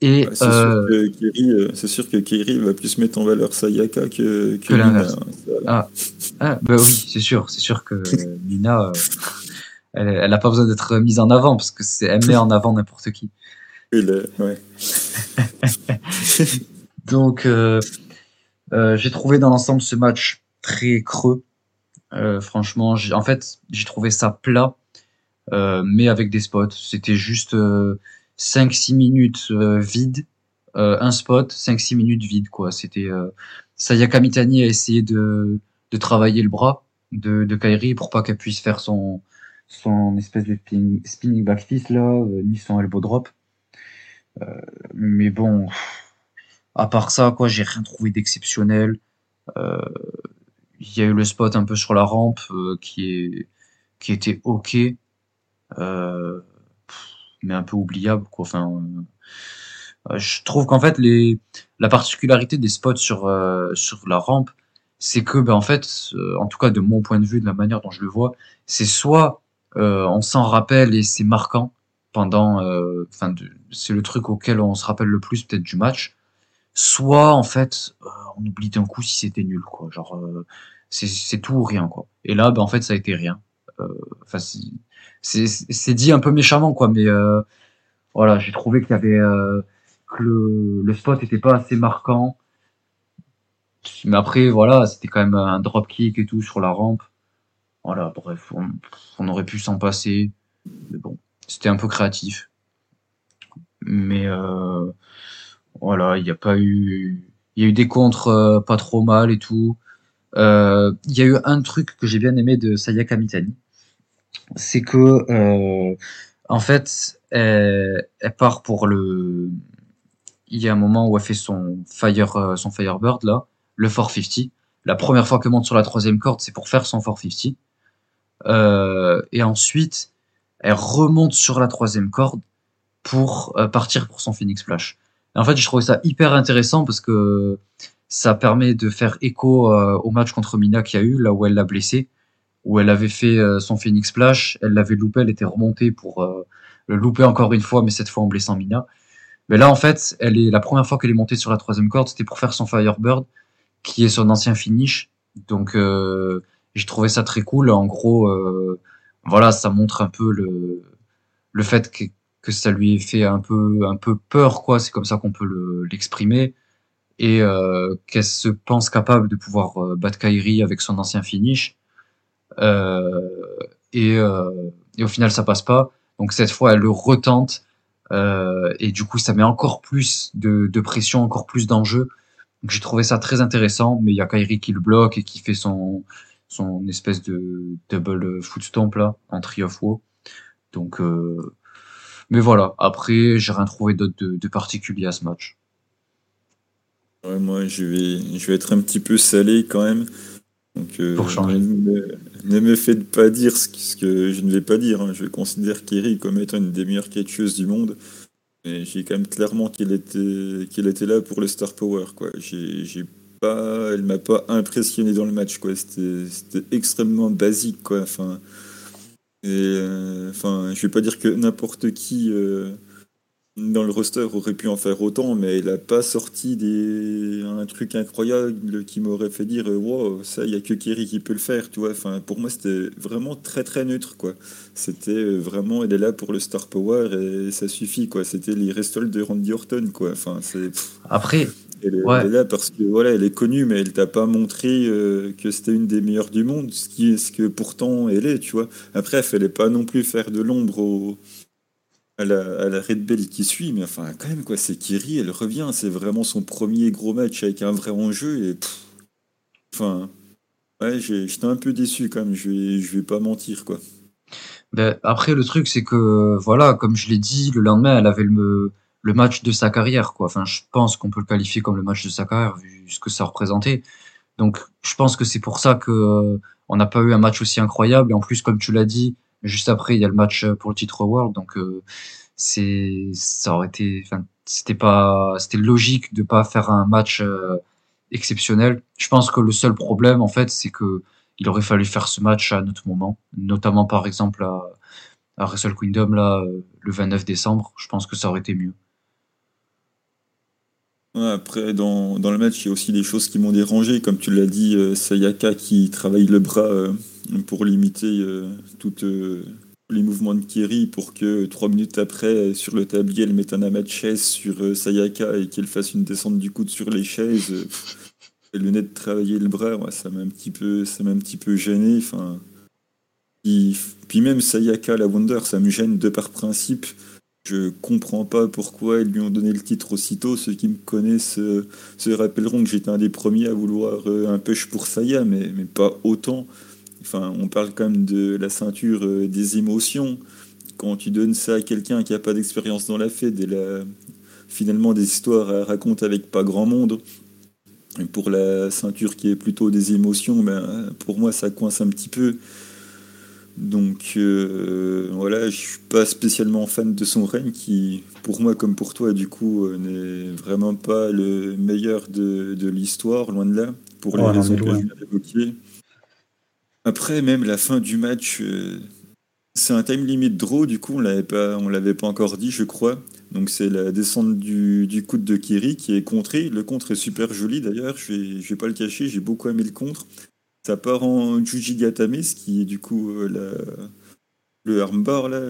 et c'est, euh, euh, c'est sûr que Kiri va plus mettre en valeur Sayaka que, que, l'inverse. Ah. ah, bah oui, c'est sûr, c'est sûr que Nina, euh, elle, elle a pas besoin d'être mise en avant parce que c'est elle met en avant n'importe qui. ouais. Donc, euh, j'ai trouvé dans l'ensemble ce match très creux. Franchement, en fait, j'ai trouvé ça plat, mais avec des spots. C'était juste 5-6 minutes euh, vide, euh, un spot, 5-6 minutes vide, quoi. C'était euh, Sayaka Mitani a essayé de, de travailler le bras de, de Kairi pour pas qu'elle puisse faire son, son espèce de spinning, spinning back fist là, ni son elbow drop. mais bon, à part ça, quoi, j'ai rien trouvé d'exceptionnel. Il y a eu le spot un peu sur la rampe qui est qui était ok. Euh, mais un peu oubliable quoi. Enfin, euh, je trouve qu'en fait les la particularité des spots sur euh, sur la rampe, c'est que ben en fait, euh, en tout cas de mon point de vue, de la manière dont je le vois, c'est soit on s'en rappelle et c'est marquant pendant, enfin c'est le truc auquel on se rappelle le plus peut-être du match, soit en fait on oublie d'un coup si c'était nul quoi. Genre c'est tout ou rien quoi. Et là ben en fait ça a été rien. Enfin c'est dit un peu méchamment quoi mais euh, voilà j'ai trouvé qu'il y avait euh, que le, le spot était pas assez marquant mais après voilà c'était quand même un drop kick et tout sur la rampe voilà bref on, on aurait pu s'en passer mais bon c'était un peu créatif mais euh, voilà il n'y a pas eu il y a eu des contres euh, pas trop mal et tout euh, il y a eu un truc que j'ai bien aimé de Sayaka Mitani c'est que euh, en fait, elle, part pour le. Il y a un moment où elle fait son fire, euh, son Firebird là, le 450. La première fois qu'elle monte sur la troisième corde, c'est pour faire son 450. Euh, et ensuite, elle remonte sur la troisième corde pour euh, partir pour son Phoenix En fait, je trouvais ça hyper intéressant parce que ça permet de faire écho au match contre Mina qu'il y a eu, là où elle l'a blessé où elle avait fait euh, son Phoenix Splash, elle l'avait loupé, elle était remontée pour euh, le louper encore une fois, mais cette fois en blessant Mina. Mais là, en fait, elle est la première fois qu'elle est montée sur la troisième corde, c'était pour faire son Firebird, qui est son ancien finish. Donc, euh, j'ai trouvé ça très cool. En gros, euh, voilà, ça montre un peu le le fait que, ça lui ait fait un peu un peu peur, quoi. C'est comme ça qu'on peut l'exprimer. et euh, qu'elle se pense capable de pouvoir battre Kairi avec son ancien finish. Euh, et, euh, et, au final, ça passe pas. Donc cette fois, elle le retente. Euh, et du coup, ça met encore plus de, de pression, encore plus d'enjeux. J'ai trouvé ça très intéressant, mais il y a Kairi qui le bloque et qui fait son, son espèce de double foot stomp là, en tree of woe. Donc, euh... mais voilà. Après, j'ai rien trouvé d'autre de, de, particulier à ce match. Ouais, moi, je vais, je vais être un petit peu salé quand même. Donc, euh, Pour changer. Ne, me faites pas dire ce que, je ne vais pas dire. Hein. Je considère Kiri comme étant une des meilleures catcheuses du monde. Mais j'ai quand même clairement qu'il était, qu'il était là pour le star power. Quoi. J'ai, pas, elle m'a pas impressionné dans le match. Quoi. C'était extrêmement basique. Quoi. Enfin, et, euh, enfin, je vais pas dire que n'importe qui. Euh, dans le roster aurait pu en faire autant, mais il n'a pas sorti des... un truc incroyable qui m'aurait fait dire wow, ça, il n'y a que Kerry qui peut le faire, tu vois. Enfin, pour moi, c'était vraiment très très neutre, quoi. C'était euh, vraiment, elle est là pour le star power et ça suffit, quoi. C'était les restolts de Randy Orton, quoi. Enfin, c'est. Après, Elle, est là parce que voilà, elle est connue, mais elle t'a pas montré euh, que c'était une des meilleures du monde, ce, qui, ce que pourtant elle est, tu vois. Après, elle fallait pas non plus faire de l'ombre à, la, à la Red Bell qui suit, mais enfin, quand même, quoi, c'est Kiri, elle revient, c'est vraiment son premier gros match avec un vrai enjeu, et enfin, ouais, j'étais un peu déçu quand même, je vais, je vais pas mentir, quoi. Ben, après, le truc, c'est que, voilà, comme je l'ai dit, le lendemain, elle avait le, le match de sa carrière, quoi. Enfin, je pense qu'on peut le qualifier comme le match de sa carrière, vu ce que ça représentait. Donc, je pense que c'est pour ça que euh, on n'a pas eu un match aussi incroyable. Et en plus, comme tu l'as dit, juste après, il y a le match pour le titre World. Donc, euh, c'est, ça aurait été, enfin, c'était pas, c'était logique de pas faire un match euh, exceptionnel. Je pense que le seul problème, en fait, c'est que il aurait fallu faire ce match à notre moment, notamment par exemple à, à Wrestle Kingdom là, le 29 décembre. Je pense que ça aurait été mieux. Après, dans, dans, le match, il y a aussi des choses qui m'ont dérangé. Comme tu l'as dit, euh, Sayaka qui travaille le bras euh, pour limiter toutes les mouvements de Kiri pour que trois minutes après, sur le tablier, elle mette un amas de chaises sur Sayaka et qu'elle fasse une descente du coude sur les chaises le net de travailler le bras, ça m'a un petit peu, ça un petit peu gêné. Enfin, puis, même Sayaka la Wonder, ça me gêne de par principe. Je comprends pas pourquoi ils lui ont donné le titre aussitôt. Ceux qui me connaissent euh, se rappelleront que j'étais un des premiers à vouloir euh, un push pour Saya, mais, mais pas autant. Enfin, on parle quand même de la ceinture euh, des émotions. Quand tu donnes ça à quelqu'un qui a pas d'expérience dans la et la, finalement des histoires à raconter avec pas grand monde, pour la ceinture qui est plutôt des émotions, ben, pour moi, ça coince un petit peu. Donc euh, voilà, je suis pas spécialement fan de son règne qui, pour moi comme pour toi, du coup, euh, n'est vraiment pas le meilleur de, l'histoire, loin de là, pour les raisons que je viens d'évoquer. Après, même la fin du match, euh, c'est un time limit draw, du coup, on l'avait pas, on l'avait pas encore dit, je crois. Donc c'est la descente du, du coude de Kiri qui est contré. Le contre est super joli d'ailleurs, je vais, je vais pas le cacher, j'ai beaucoup aimé le contre. Ça part en Juji Gatame, ce qui est du coup euh, le armbar là.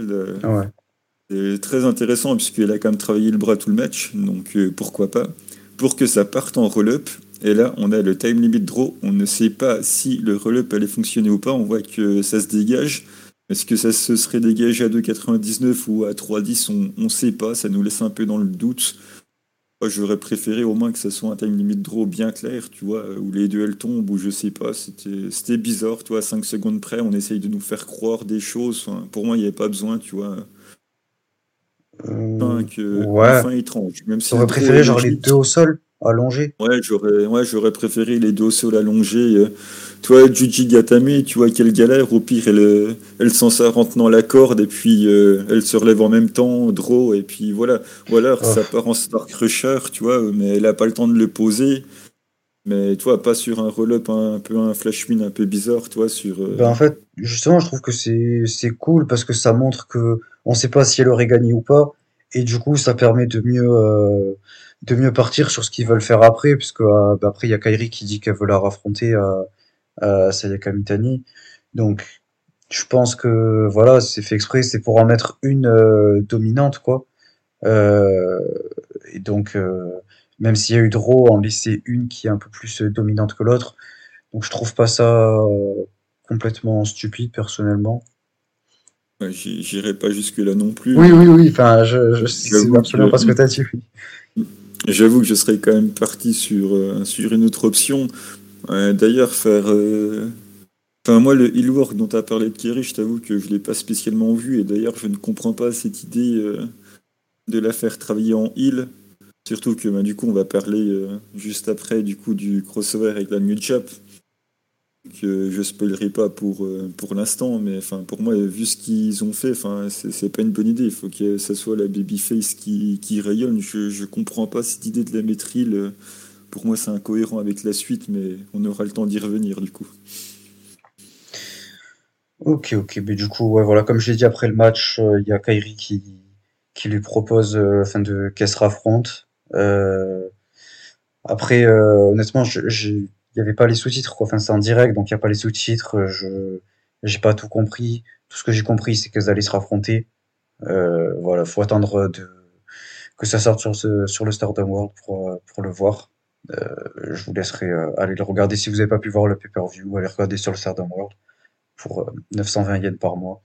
C'est très intéressant puisqu'elle a quand même travaillé le bras tout le match, donc euh, pourquoi pas. Pour que ça parte en roll-up, et là on a le time limit draw, on ne sait pas si le roll-up allait fonctionner ou pas, on voit que ça se dégage. Est-ce que ça se serait dégagé à 2,99 ou à 3,10 On ne sait pas, ça nous laisse un peu dans le doute. J'aurais préféré au moins que ça soit un time limit draw bien clair, tu vois, où les duels tombent, ou je sais pas. C'était bizarre, tu vois, 5 secondes près, on essaye de nous faire croire des choses. pour moi, il n'y avait pas besoin, tu vois. Enfin, que, ouais. étrange. Même si préféré genre les deux au sol allongé. Ouais, j'aurais ouais, j'aurais préféré les deux au sol allongés. Euh. Toi, Juji Gatame, tu vois quelle galère. Au pire, elle, euh, elle s'en sort en tenant la corde et puis euh, elle se relève en même temps, draw, et puis voilà. Ou alors, ça part en Star Crusher, tu vois, mais elle a pas le temps de le poser. Mais tu vois, pas sur un roll-up un, peu un flash win un peu bizarre, toi, sur. Ben, en fait, justement, je trouve que c'est cool parce que ça montre que on sait pas si elle aurait gagné ou pas. Et du coup, ça permet de mieux de mieux partir sur ce qu'ils veulent faire après, puisque euh, bah, après il y a Kairi qui dit qu'elle veut la raffronter à, à Sayaka Mitani. Donc je pense que voilà, c'est fait exprès, c'est pour en mettre une euh, dominante quoi. Euh, et donc même s'il y a eu Draw, en laisser une qui est un peu plus dominante que l'autre. Donc je trouve pas ça complètement stupide personnellement. J'irai pas jusque là non plus. Oui, oui, oui. Enfin, je, je c'est absolument pas ce que tu as dit. J'avoue que je serais quand même parti sur, euh, sur une autre option. Euh, d'ailleurs, faire. Euh, enfin, moi, le heal work dont tu as parlé de Kerry, je t'avoue que je ne l'ai pas spécialement vu. Et d'ailleurs, je ne comprends pas cette idée de la faire travailler en heal. Surtout que bah, du coup, on va parler juste après du coup du crossover avec la New Chap que je spoilerai pas pour, euh, pour l'instant, mais enfin, pour moi, vu ce qu'ils ont fait, enfin, c'est pas une bonne idée. Il faut que ça soit la babyface qui, rayonne. Je, je comprends pas cette idée de la maîtrise. Pour moi, c'est incohérent avec la suite, mais on aura le temps d'y revenir du coup. Ok, ok, mais du coup, ouais, voilà, comme je l'ai dit après le match, euh, il y a Kairi qui, qui lui propose euh, enfin, de qu'elle se raffronte. après, honnêtement, j'ai il y avait pas les sous-titres. Enfin, c'est en direct, donc il y a pas les sous-titres. Je j'ai pas tout compris. Tout ce que j'ai compris, c'est qu'elles allaient se raffronter. Euh, voilà, faut attendre que ça sorte sur ce, sur le Stardom World pour, pour le voir. je vous laisserai aller le regarder si vous n'avez pas pu voir le pay-per-view, allez regarder sur le Stardom World pour 920 yens par mois.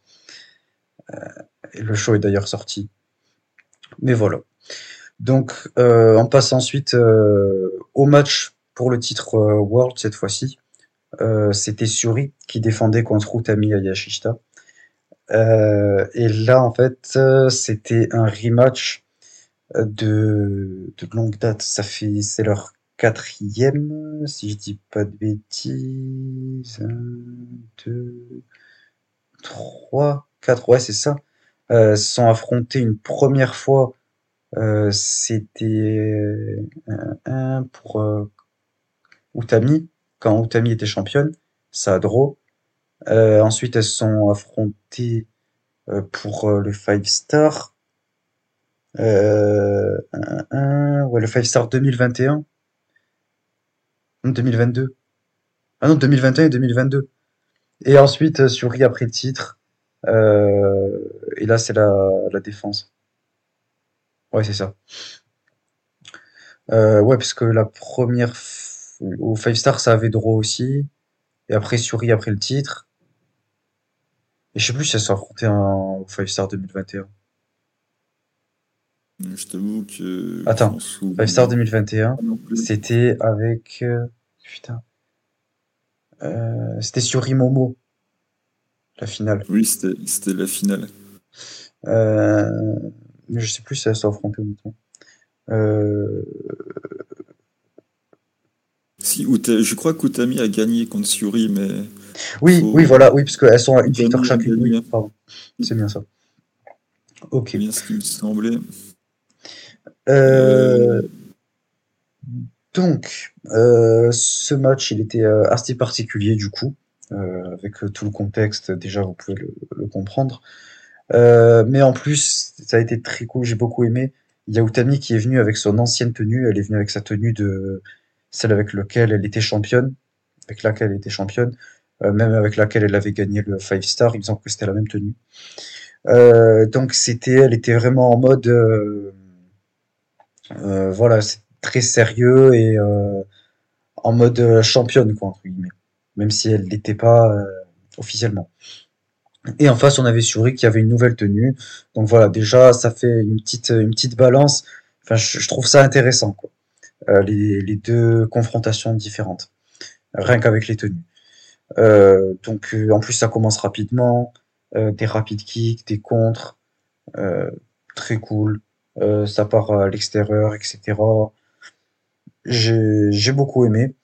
et le show est d'ailleurs sorti. Mais voilà. Donc, on passe ensuite au match pour le titre World cette fois-ci. C'était Suri qui défendait contre Utami Ayashishita. Euh, et là, en fait, c'était un rematch de, longue date. Ça fait, c'est leur quatrième, si je dis pas de bêtises. Un, deux, trois, quatre, ouais, c'est ça. Euh, sont affrontés une première fois. Euh, c'était un, pour euh, Utami, quand Utami était championne. Ça a draw. Euh, ensuite, elles sont affrontées euh, pour euh, le 5 star. Euh, ouais, le 5 star 2021. 2022. Ah non, 2021 et 2022. Et ensuite, Suri a pris le titre. et là, c'est la, la défense. Ouais, c'est ça. ouais, parce que la première. Au 5 star, ça avait droit aussi. Et après, Suri a pris le titre. Et je sais plus si elles sont affrontées en 5 Star 2021. Je t'avoue que. Attends, 5 Star 2021, c'était avec. Euh, putain. Euh, c'était sur Imomo, la finale. Oui, c'était la finale. Euh, mais je sais plus si elles sont affrontées ou. Euh, si, je crois qu'Utami a gagné contre Suri, mais. Oui, oui, voilà, oui, parce qu'elles sont à une victoire chacune. Oui. C'est bien ça. Ok. C'est bien ce qui me semblait. Euh, donc, euh, ce match, il était euh, assez particulier du coup, avec tout le contexte, déjà vous pouvez le, le comprendre. mais en plus, ça a été très cool, j'ai beaucoup aimé. Il y a Utami qui est venue avec son ancienne tenue, elle est venue avec sa tenue de celle avec laquelle elle était championne, avec laquelle elle était championne, euh, même avec laquelle elle avait gagné le 5 star, il me que c'était la même tenue. Euh, donc c'était, elle était vraiment en mode, euh, voilà, c'est très sérieux et en mode championne quoi entre guillemets, même si elle n'était pas officiellement. Et en face, on avait Suri qui avait une nouvelle tenue. Donc voilà, déjà, ça fait une petite, une petite balance. Enfin, je, je trouve ça intéressant, quoi. Euh, les, deux confrontations différentes, rien qu'avec les tenues. Euh, donc euh, en plus ça commence rapidement, des rapides kicks, des contres, très cool. ça part à l'extérieur, etc. J'ai beaucoup aimé.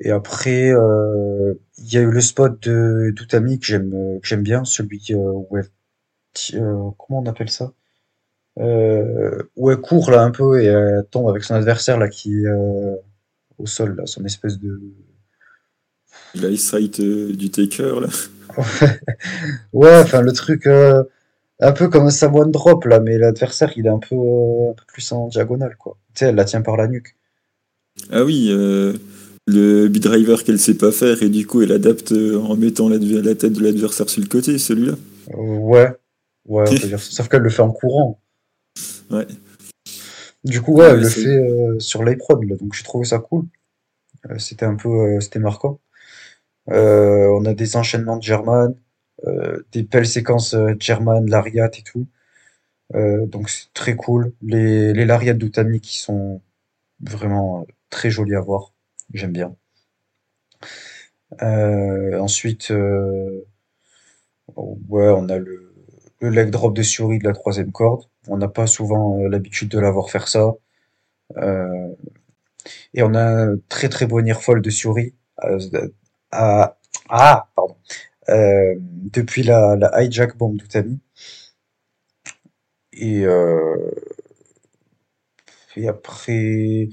Et après, il y a eu le spot de d'Utami que j'aime j'aime bien, celui où comment on appelle ça? Où elle court là un peu et elle tombe avec son adversaire là qui est euh, au sol, là, son espèce de. L'eyesight euh, du Taker là. ouais, enfin le truc un peu comme un Samoan Drop là, mais l'adversaire il est un peu, un peu plus en diagonale quoi. Tu sais, elle la tient par la nuque. Ah oui, le B-Driver qu'elle sait pas faire et du coup elle adapte en mettant la, la tête de l'adversaire sur le côté, celui-là. ouais, ouais, on peut dire ça. Sauf qu'elle le fait en courant. Ouais. Du coup, ouais, le fait euh, sur l'iProd, donc j'ai trouvé ça cool. Euh, c'était un peu, euh, c'était marquant. on a des enchaînements de German, des belles séquences German, Lariat et tout. donc c'est très cool. Les, les Lariat d'Utami qui sont vraiment très jolis à voir. J'aime bien. ensuite, ouais, on a le, le leg drop de Suri de la troisième corde. On n'a pas souvent euh, l'habitude de l'avoir faire ça. Euh, et on a un très très beau fall de Suri. Euh, ah, pardon. depuis la, hijack bomb d'Utami. Et, et après,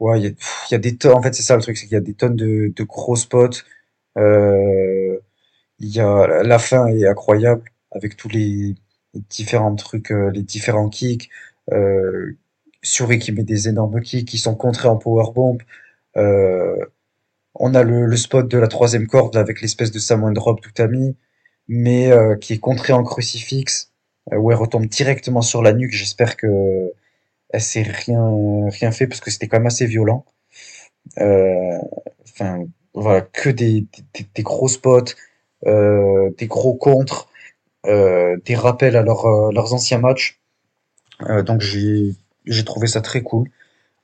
ouais, il y, a des tonnes. En fait, c'est ça le truc, c'est qu'il y a des tonnes de, gros spots. Y a la fin est incroyable avec tous les, différents trucs, euh, les différents kicks. Euh, Suri qui met des énormes kicks qui sont contrés en powerbomb. Euh, on a le, spot de la troisième corde avec l'espèce de Samoan Drop d'Utami, mais euh, qui est contré en crucifix, euh, où elle retombe directement sur la nuque. J'espère que elle s'est rien, rien fait parce que c'était quand même assez violent. Enfin, voilà, que des, des, des gros spots, des gros contres, des rappels à leur, leurs anciens matchs. donc j'ai trouvé ça très cool.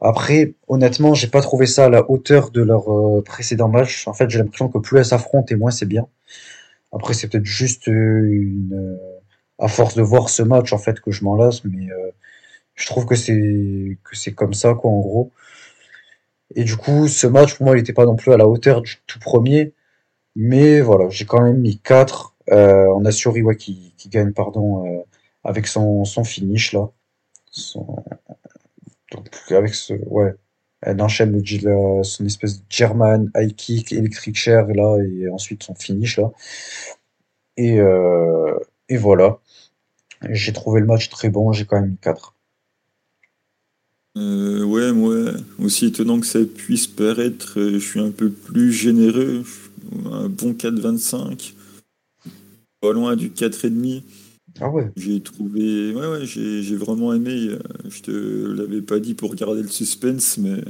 Après, honnêtement, j'ai pas trouvé ça à la hauteur de leur précédent match. En fait, j'ai l'impression que plus elles s'affrontent et moins c'est bien. Après, c'est peut-être juste une, à force de voir ce match en fait que je m'en lasse, mais je trouve que c'est que c'est comme ça quoi en gros. Et du coup, ce match pour moi, il n'était pas non plus à la hauteur du tout premier, mais voilà, j'ai quand même mis 4. Euh, on a Suriwa qui, qui gagne pardon euh, avec son, finish là. Donc avec ce ouais, elle enchaîne le, son espèce de German high kick, electric chair là et ensuite son finish là. Et, euh, et voilà. J'ai trouvé le match très bon, j'ai quand même mis 4. Euh, ouais, moi, aussi étonnant que ça puisse paraître, euh, je suis un peu plus généreux. Un bon 4,25. Pas loin du 4,5. Ah ouais. J'ai trouvé. Ouais, ouais, j'ai vraiment aimé. Euh, je te l'avais pas dit pour garder le suspense, mais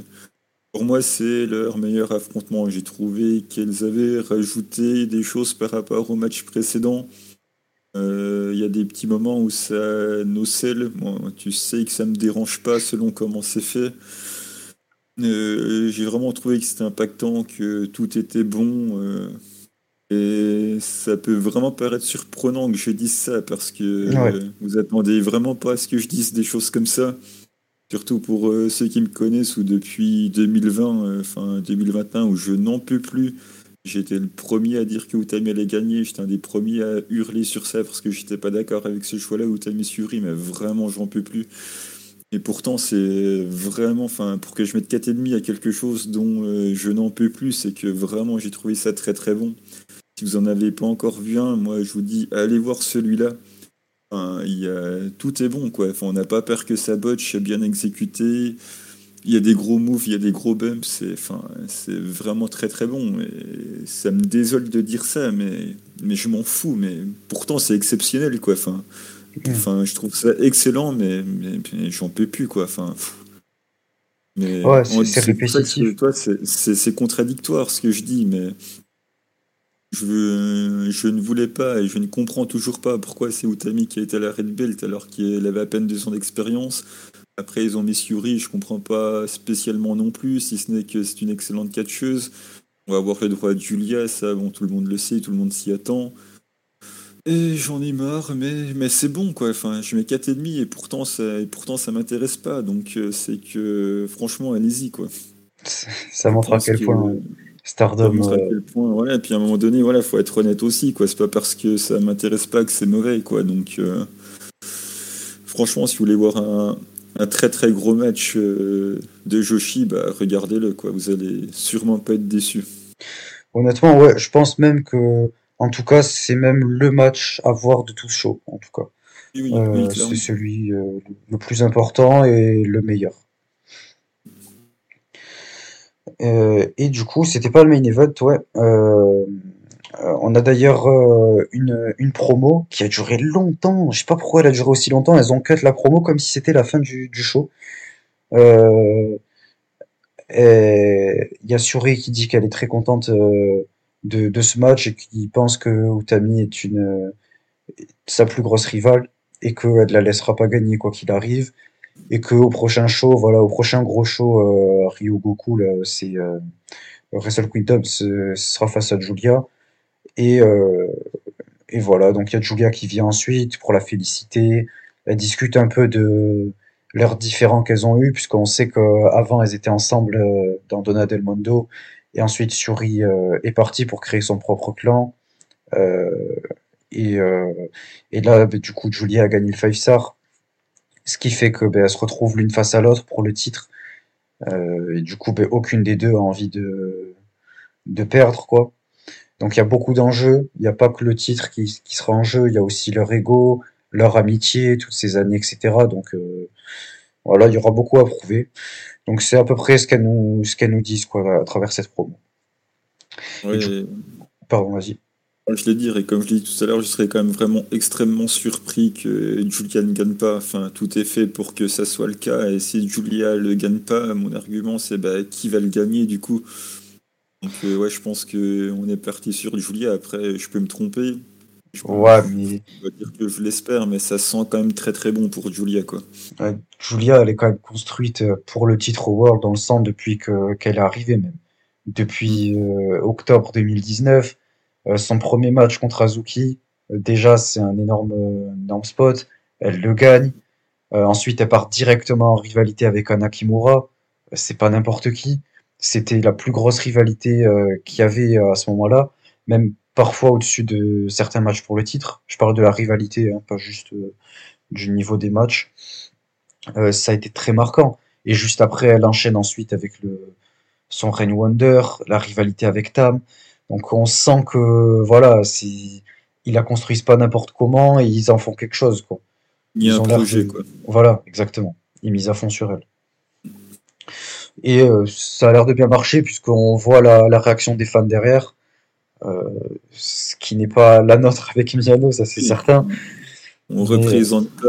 pour moi, c'est leur meilleur affrontement. J'ai trouvé qu'elles avaient rajouté des choses par rapport au match précédent. Il euh, y a des petits moments où ça nocelle. Moi, tu sais que ça me dérange pas selon comment c'est fait. Euh, j'ai vraiment trouvé que c'était impactant, que tout était bon. Euh, et ça peut vraiment paraître surprenant que je dise ça parce que vous attendez vraiment pas à ce que je dise des choses comme ça. Surtout pour ceux qui me connaissent ou depuis 2020, enfin 2021 où je n'en peux plus J'étais le premier à dire que Utami allait gagner. J'étais un des premiers à hurler sur ça parce que j'étais pas d'accord avec ce choix-là. Utami Suri, mais vraiment, j'en peux plus. Et pourtant, c'est vraiment, enfin, pour que je mette 4,5 à quelque chose dont euh, je n'en peux plus, c'est que vraiment, j'ai trouvé ça très très bon. Si vous en avez pas encore vu un, moi, je vous dis, allez voir celui-là. Enfin, y a, tout est bon, quoi. Enfin, on n'a pas peur que ça botche, bien exécuté il y a des gros moves, il y a des gros bumps, c'est enfin, c'est vraiment très très bon. Et ça me désole de dire ça, mais, mais je m'en fous. Mais pourtant, c'est exceptionnel, quoi. Enfin, enfin, je trouve ça excellent, mais, mais, j'en peux plus, quoi. Enfin, mais ouais, c'est répétitif. C'est contradictoire ce que je dis, mais je, je, ne voulais pas et je ne comprends toujours pas pourquoi c'est Utami qui a été à la Red Belt alors qu'il avait à peine deux ans d'expérience. Après, ils ont mis Yuri, je comprends pas spécialement non plus, si ce n'est que c'est une excellente catcheuse. On va avoir le droit de Julia, ça, bon, tout le monde le sait, tout le monde s'y attend. Et j'en ai marre, mais, mais c'est bon, quoi. Enfin, je mets 4,5 et pourtant ça, et pourtant ça m'intéresse pas. Donc, euh, c'est que, franchement, allez-y, quoi. Ça montre à quel point Stardom. Ça à quel point, voilà. Et puis à un moment donné, voilà, faut être honnête aussi, quoi. C'est pas parce que ça m'intéresse pas que c'est mauvais, quoi. Donc, euh, franchement, si vous voulez voir un, un très très gros match euh, de Joshi, bah, regardez-le, quoi. Vous allez sûrement pas être déçu. Honnêtement, ouais, je pense même que, en tout cas, c'est même le match à voir de tout ce show, en tout cas. Euh, c'est celui le plus important et le meilleur. Et du coup, c'était pas le main event, ouais. Euh, on a d'ailleurs euh, une, une promo qui a duré longtemps. Je sais pas pourquoi elle a duré aussi longtemps. Elles ont cut la promo comme si c'était la fin du, du show. Euh, il y a Suri qui dit qu'elle est très contente de, de ce match et qui pense que Utami est une sa plus grosse rivale et qu'elle la laissera pas gagner quoi qu'il arrive et que au prochain show voilà au prochain gros show euh, Ryogoku c'est euh, Wrestle Kingdom ce sera face à Julia et, euh, et voilà, donc il y a Julia qui vient ensuite pour la féliciter. Elle discute un peu de leurs différends qu'elles ont eus, puisqu'on sait qu'avant elles étaient ensemble euh, dans Donna del Mondo, et ensuite Shuri euh, est partie pour créer son propre clan. et, et là, bah, du coup, Julia a gagné le Five Star, ce qui fait que bah, se retrouvent l'une face à l'autre pour le titre. et du coup, bah, aucune des deux a envie de, de perdre, quoi. Donc il y a beaucoup d'enjeux. Il n'y a pas que le titre qui, qui, sera en jeu, il y a aussi leur ego, leur amitié, toutes ces années, etc. Donc euh, voilà, il y aura beaucoup à prouver. Donc c'est à peu près ce qu'elles nous, ce qu'elles nous disent quoi, à travers cette promo. Oui. Pardon, vas-y. Je l'ai dit, et comme je l'ai dit tout à l'heure, je serais quand même vraiment extrêmement surpris que Julia ne gagne pas. Enfin, tout est fait pour que ça soit le cas. Et si Julia le gagne pas, mon argument c'est bah, qui va le gagner du coup? Donc euh, ouais, je pense qu'on est parti sur Julia. Après, je peux me tromper. Je ouais, mais. Je dire que je l'espère, mais ça sent quand même très très bon pour Julia, quoi. Julia, elle est quand même construite pour le titre World dans le sang depuis qu'elle est arrivée, même. Depuis euh, octobre 2019 euh, son premier match contre Azuki, euh, déjà, c'est un énorme, énorme spot. Elle le gagne. Euh, ensuite, elle part directement en rivalité avec Anna Kimura. C'est pas n'importe qui. C'était la plus grosse rivalité qu'il y avait à ce moment-là, même parfois au-dessus de certains matchs pour le titre. Je parle de la rivalité, hein, pas juste du niveau des matchs. ça a été très marquant. Et juste après, elle enchaîne ensuite avec le, son Rain Wonder, la rivalité avec Tam. Donc on sent que voilà, ils la construisent pas n'importe comment et ils en font quelque chose quoi. Il y a un projet quoi. Voilà, exactement. Ils misent à fond sur elle. Et euh, ça a l'air de bien marcher puisqu'on voit la, réaction des fans derrière, euh, ce qui n'est pas la nôtre avec Miano, ça c'est certain. On représente pas,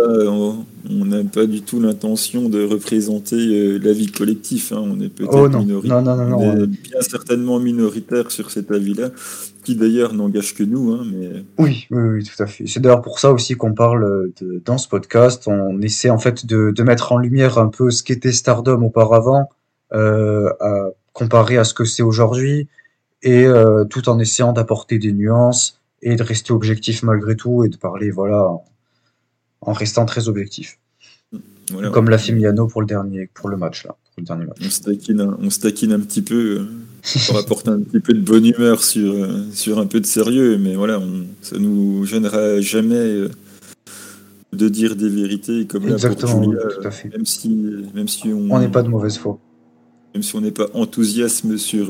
on n'a pas du tout l'intention de représenter euh, la vie collective. Hein. On est peut-être oh, minoritaire, bien certainement minoritaire sur cet avis-là, qui d'ailleurs n'engage que nous. Hein, mais... oui, oui, tout à fait. C'est d'ailleurs pour ça aussi qu'on parle de, dans ce podcast. On essaie en fait de, de mettre en lumière un peu ce qu'était Stardom auparavant, euh, à, comparé à ce que c'est aujourd'hui, et euh, tout en essayant d'apporter des nuances et de rester objectif malgré tout et de parler voilà en restant très objectif. Comme l'a fait Miano pour le dernier, pour le match là, pour le dernier match. On se taquine, un petit peu euh, pour apporter un petit peu de bonne humeur sur, euh, sur un peu de sérieux, mais voilà, on, ça nous gênera jamais euh, de dire des vérités comme Exactement, là pour tout à fait. même si, même si on n'est pas de mauvaise foi. Même si on n'est pas enthousiasme sur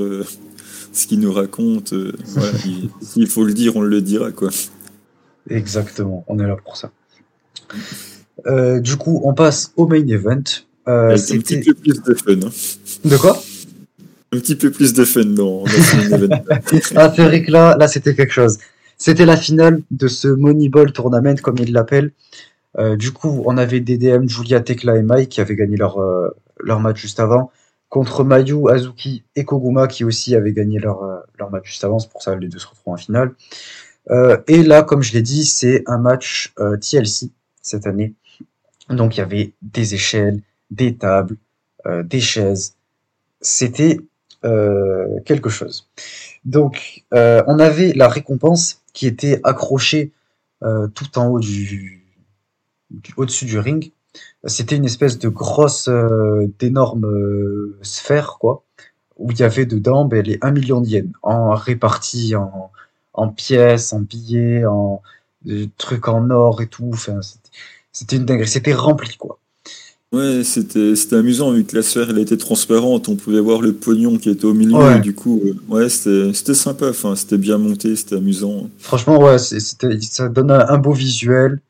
ce qu'il nous raconte, s'il faut le dire, on le dira quoi. Exactement, on est là pour ça. Euh, du coup, on passe au main event. Euh, un petit peu plus de fun. Hein. De quoi? Un petit peu plus de fun dans, ce main event. ah, c'est vrai que là, là c'était quelque chose. C'était la finale de ce Moneyball Tournament, comme ils l'appellent. Euh, du coup, on avait DDM, Julia, Tekla et Mai qui avaient gagné leur, leur match juste avant, contre Mayu, Azuki et Koguma qui aussi avaient gagné leur, leur match juste avant. C'est pour ça que les deux se retrouvent en finale. Et là, comme je l'ai dit, c'est un match TLC cette année. Donc il y avait des échelles, des tables, euh, des chaises. C'était quelque chose. Donc on avait la récompense qui était accrochée tout en haut du, au-dessus du ring. C'était une espèce de grosse, d'énorme sphère, quoi, où il y avait dedans ben, les 1 million de en répartis en, en pièces, en billets, en trucs en or et tout. Enfin, c'était une dinguerie. C'était rempli, quoi. Ouais, c'était amusant vu que la sphère elle était transparente, on pouvait voir le pognon qui était au milieu. du coup, euh, ouais, c'était sympa. Enfin, c'était bien monté, c'était amusant. Franchement, ouais, c'était ça donne un, beau visuel.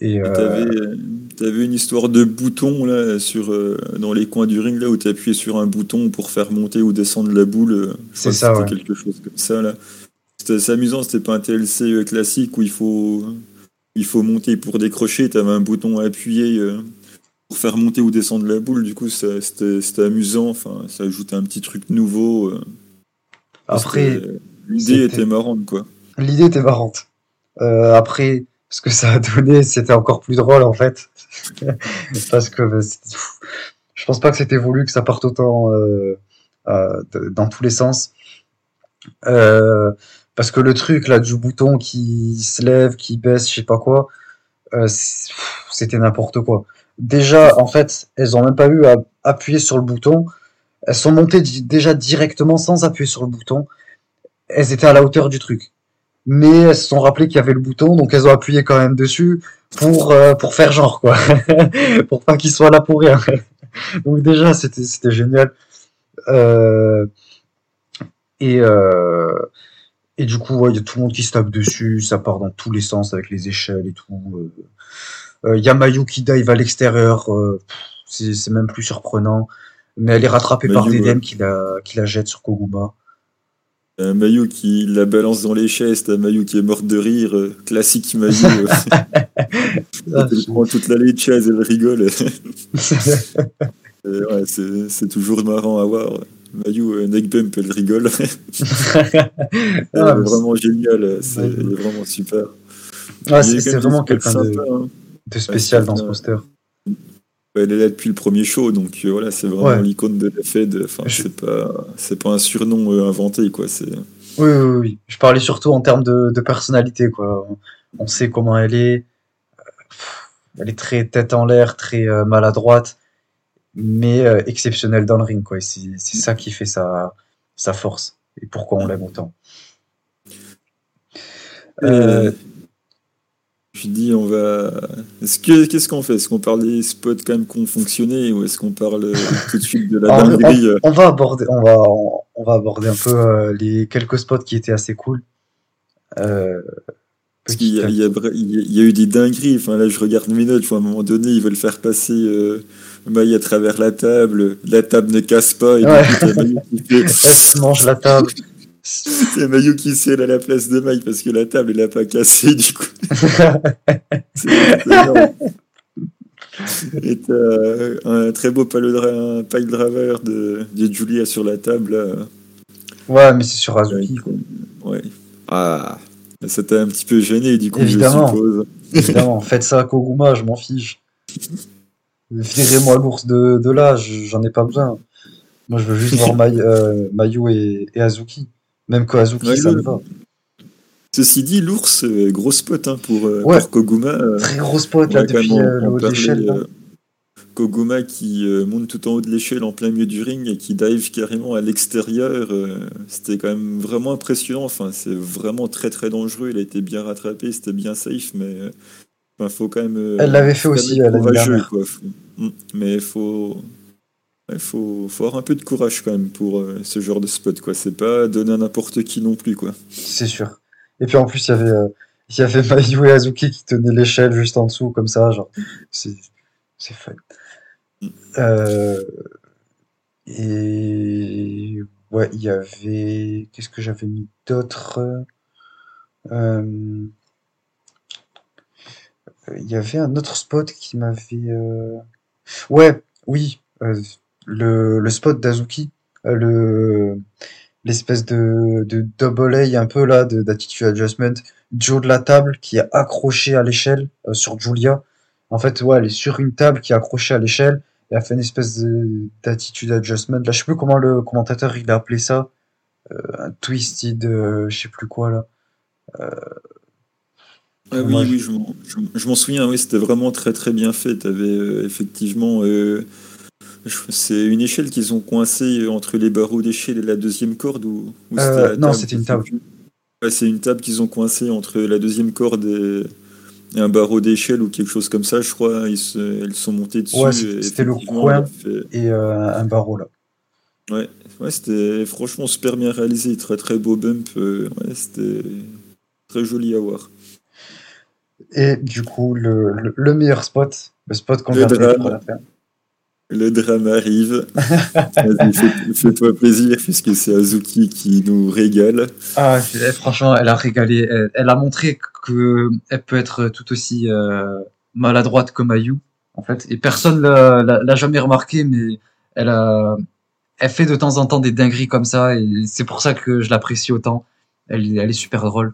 Et, euh, t'avais une histoire de bouton là sur euh, dans les coins du ring là où t'appuyais sur un bouton pour faire monter ou descendre la boule. C'est ça. C'était quelque chose comme ça là. C'était amusant, c'était pas un TLC euh, classique où il faut, il faut monter pour décrocher, tu avais un bouton à appuyer euh, pour faire monter ou descendre la boule, du coup c'était amusant, enfin, ça ajoutait un petit truc nouveau. Euh. Après, l'idée était marrante quoi. L'idée était marrante. après, ce que ça a donné, c'était encore plus drôle en fait. Parce que bah, je pense pas que c'était voulu que ça parte autant dans tous les sens. Euh, parce que le truc là du bouton qui se lève, qui baisse, je sais pas quoi, euh, c'était n'importe quoi. Déjà, en fait, elles ont même pas eu à appuyer sur le bouton. Elles sont montées déjà directement sans appuyer sur le bouton. Elles étaient à la hauteur du truc. Mais elles se sont rappelées qu'il y avait le bouton, donc elles ont appuyé quand même dessus pour, euh, pour faire genre, quoi. pour pas qu'il soit là pour rien. donc déjà, c'était, c'était génial. Euh, et, euh, et du coup, il y a tout le monde qui se tape dessus, ça part dans tous les sens avec les échelles et tout. Il euh. euh, y a Mayu qui dive à l'extérieur, euh, c'est même plus surprenant. Mais elle est rattrapée par DDM qui la, qui la jette sur Koguma. un Mayu qui la balance dans les chaises, Mayu qui est mort de rire, classique Mayu. elle prend toute l'allée de chaises, elle rigole. ouais, c'est toujours marrant à voir. Mayu, neckbump, elle rigole. ah, vraiment génial, c'est vraiment super. c'est vraiment quelqu'un de, hein. de, spécial dans ce poster. Elle est là depuis le premier show, donc euh, voilà, c'est vraiment l'icône de la Fed. Enfin, c'est pas, c'est pas un surnom euh, inventé, quoi. Oui, oui, oui. Je parlais surtout en termes de, de personnalité, quoi. On sait comment elle est. Elle est très tête en l'air, très euh, maladroite, mais exceptionnelle dans le ring, quoi. c'est, ça qui fait sa, sa force et pourquoi on l'aime autant. Je dis, on va. Est-ce que qu'est-ce qu'on fait? Est-ce qu'on parle des spots quand même qui ont fonctionné ou est-ce qu'on parle euh, tout de suite de la dinguerie euh? on, va aborder, on va, on, va aborder un peu euh, les quelques spots qui étaient assez cool. Parce qu'il y, y, a eu des dingueries. Enfin là, je regarde mes notes. à un moment donné, ils veulent faire passer euh, Maï à travers la table. La table ne casse pas. Et ouais. Elle se mange la table. C'est Mayu qui scelle à la place de Mike parce que la table, elle n'a pas cassé, du coup. Et t'as un très beau pile driver de, de Julia sur la table. Ouais, mais c'est sur Azuki. Ouais. Ah, ça t'a un petit peu gêné, du coup, Évidemment. je suppose. Évidemment, faites ça à Koguma, je m'en fiche. Virez-moi l'ours de, de là, j'en ai pas besoin. Moi, je veux juste voir euh, Mayu et, et Azuki. Même Koazuki, ça me va. Ceci dit, l'ours, gros spot hein, pour, euh, pour, Koguma. Euh, Très gros spot là, depuis le haut de l'échelle. Koguma qui monte tout en haut de l'échelle en plein milieu du ring et qui dive carrément à l'extérieur. c'était quand même vraiment impressionnant. Enfin, c'est vraiment très très dangereux. Il a été bien rattrapé, c'était bien safe, mais il faut quand même. Elle l'avait fait aussi l'année. Mm. Mais il faut il faut, faut, avoir un peu de courage quand même pour euh, ce genre de spot. quoi. C'est pas donner à n'importe qui non plus. quoi. C'est sûr. Et puis en plus, il y avait, euh, il y avait Mayu et Azuki qui tenaient l'échelle juste en dessous, comme ça. Genre, c'est, c'est fun. Mm. Euh, et ouais, il y avait. Qu'est-ce que j'avais mis d'autre? Il y avait un autre spot qui m'avait. Ouais, oui le, le spot d'Azuki, euh, le l'espèce de, double A un peu là d'attitude adjustment, Joe de la table qui est accroché à l'échelle euh, sur Julia. En fait, ouais, elle est sur une table qui est accrochée à l'échelle et a fait une espèce d'attitude adjustment. Là, je sais plus comment le commentateur il a appelé ça. Euh, un twisted, je sais plus quoi là. Ah oui, oui, je m'en souviens, oui, c'était vraiment très très bien fait. Tu avais effectivement c'est une échelle qu'ils ont coincée entre les barreaux d'échelle et la deuxième corde ou, euh, Non, c'était une table. c'est une table qu'ils ont coincée entre la deuxième corde et, un barreau d'échelle ou quelque chose comme ça, je crois. Ils elles sont montées dessus. Ouais, c'était le coin et euh, un barreau là. Ouais, ouais c'était franchement super bien réalisé, très très beau bump. Euh, ouais, c'était très joli à voir. Et du coup, le, le, meilleur spot, le spot qu'on vient de faire le drame arrive. Fais-toi plaisir puisque c'est Azuki qui nous régale. Ah, franchement, elle a régalé. Elle, a montré qu'elle peut être tout aussi euh, maladroite que Mayu, en fait. Et personne l'a jamais remarqué, mais elle a, elle fait de temps en temps des dingueries comme ça, et c'est pour ça que je l'apprécie autant. Elle, elle est super drôle.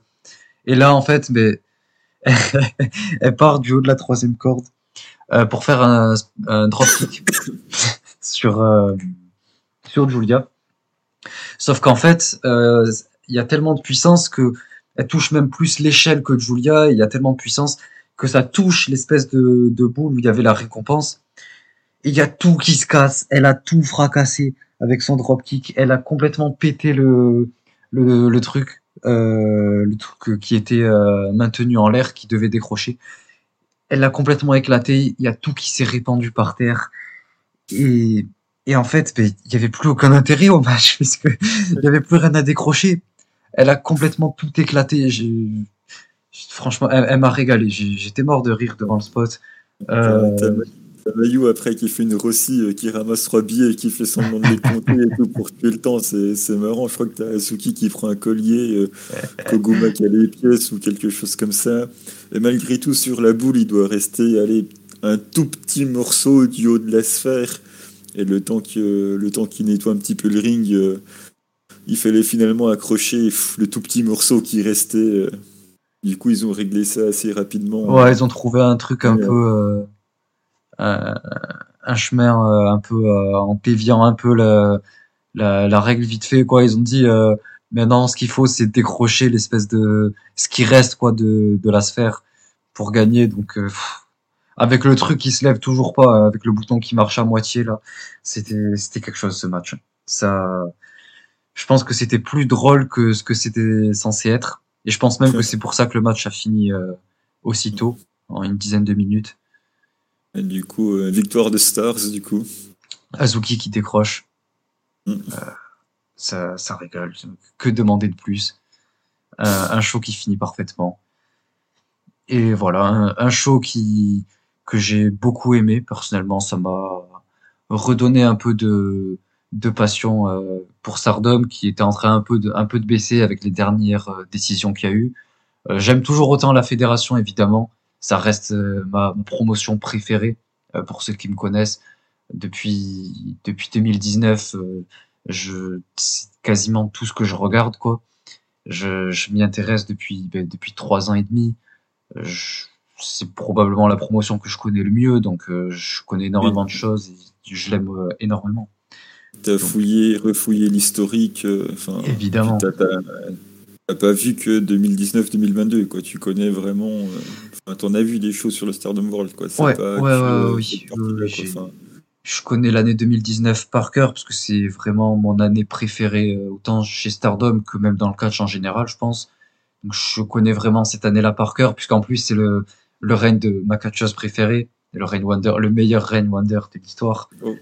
Et là, en fait, mais elle part du haut de la troisième corde euh, pour faire un, un dropkick sur, euh, sur Julia. Sauf qu'en fait, euh, il y a tellement de puissance que elle touche même plus l'échelle que Julia. Il y a tellement de puissance que ça touche l'espèce de, boule où il y avait la récompense. Il y a tout qui se casse. Elle a tout fracassé avec son dropkick. Elle a complètement pété le, le, truc, le truc qui était euh, maintenu en l'air, qui devait décrocher elle a complètement éclaté. Il y a tout qui s'est répandu par terre. Et, et en fait, ben, il n'y avait plus aucun intérêt au match, puisque il n'y avait plus rien à décrocher. Elle a complètement tout éclaté. Franchement, elle, m'a régalé. J'étais mort de rire devant le spot. Euh... Mayu après qui fait une Rossi, euh, qui ramasse trois billets et qui fait semblant de les compter et tout pour tuer le temps. C'est marrant. Je crois que t'as Azuki qui prend un collier, euh, Koguma qui a les pièces ou quelque chose comme ça. Et malgré tout, sur la boule, il doit rester aller un tout petit morceau du haut de la sphère. Et le temps qu'il le temps qu'il nettoie un petit peu le ring, euh, il fallait finalement accrocher le tout petit morceau qui restait. Du coup, ils ont réglé ça assez rapidement. Ouais, ils ont trouvé un truc un peu. Euh, un chemin euh, un peu euh, en déviant un peu la, la, règle vite fait. Quoi. Ils ont dit maintenant, ce qu'il faut, c'est décrocher l'espèce de. ce qui reste quoi, de, de la sphère pour gagner. Donc. avec le truc qui se lève toujours pas, avec le bouton qui marche à moitié là, c'était c'était quelque chose ce match. Ça, je pense que c'était plus drôle que ce que c'était censé être, et je pense même que c'est pour ça que le match a fini aussitôt en une dizaine de minutes du coup, euh, victoire de Stars, du coup. Azuki qui décroche. Mm. Euh, ça, ça régale. Que demander de plus? Euh, Un show qui finit parfaitement. Et voilà, un, show qui que j'ai beaucoup aimé personnellement. Ça m'a redonné un peu de, de passion pour Stardom qui était en train un peu de, un peu de baisser avec les dernières décisions qu'il y a eu. J'aime toujours autant la fédération évidemment, ça reste euh, ma, promotion préférée euh, pour ceux qui me connaissent. Depuis, depuis 2019, euh, je, c'est quasiment tout ce que je regarde, quoi. Je, je m'y intéresse depuis, ben, depuis trois ans et demi. c'est probablement la promotion que je connais le mieux, donc je connais énormément de choses et je l'aime énormément. Tu as fouillé, refouillé l'historique. Enfin, évidemment. T'as pas vu que 2019-2022, quoi. Tu connais vraiment. T'en as vu des choses sur le Stardom World, quoi. Ouais, pas ouais, ouais, oui. Je connais l'année 2019 par cœur parce que c'est vraiment mon année préférée, euh, autant chez Stardom que même dans le catch en général, je pense. Donc, je connais vraiment cette année-là par cœur, puisqu'en plus, c'est le, le règne de ma catcheuse préférée, le règne Wonder, le meilleur règne Wonder de l'histoire. Oh.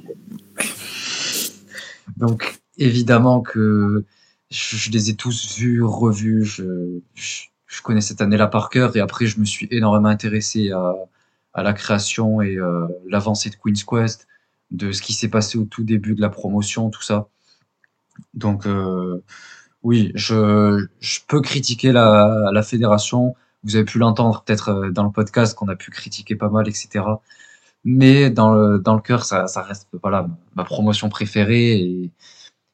Donc, évidemment que je, les ai tous vus, revus. Je, je, connais cette année-là par cœur. Et après, je me suis énormément intéressé à, la création et euh, l'avancée de Queen's Quest, de ce qui s'est passé au tout début de la promotion, tout ça. Donc, euh, oui, je, je peux critiquer la, fédération. Vous avez pu l'entendre peut-être euh, dans le podcast qu'on a pu critiquer pas mal, etc. Mais dans le, cœur, ça, ça reste voilà, ma promotion préférée.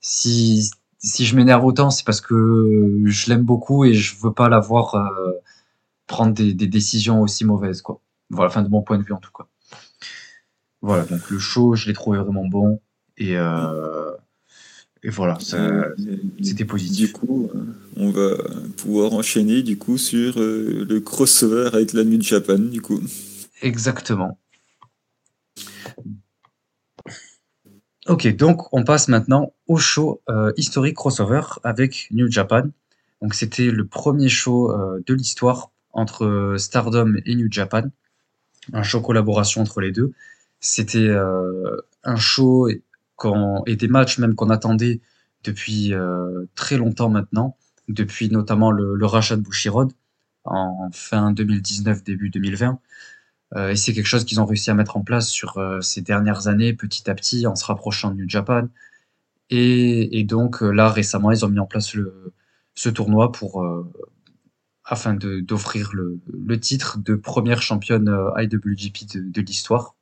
Si, si je m'énerve autant, c'est parce que je l'aime beaucoup et je veux pas la voir euh, prendre des, des, décisions aussi mauvaises, quoi. Voilà, fin de mon point de vue en tout cas. Voilà, donc le show, je l'ai trouvé vraiment bon et, euh, et voilà, c'était positif. Du coup, euh, on va pouvoir enchaîner du coup sur le crossover avec la New Japan, du coup. Exactement. Ok, donc on passe maintenant au show euh, historique crossover avec New Japan. Donc c'était le premier show euh, de l'histoire entre euh, Stardom et New Japan, un show collaboration entre les deux. C'était un show et des matchs même qu'on attendait depuis très longtemps maintenant, depuis notamment le, le rachat de Bushiroad en fin 2019 début 2020. Euh, et c'est quelque chose qu'ils ont réussi à mettre en place sur euh, ces dernières années, petit à petit, en se rapprochant de New Japan. Et, donc euh, là, récemment, ils ont mis en place le, ce tournoi pour afin d'offrir le, le, titre de première championne IWGP de, de l'histoire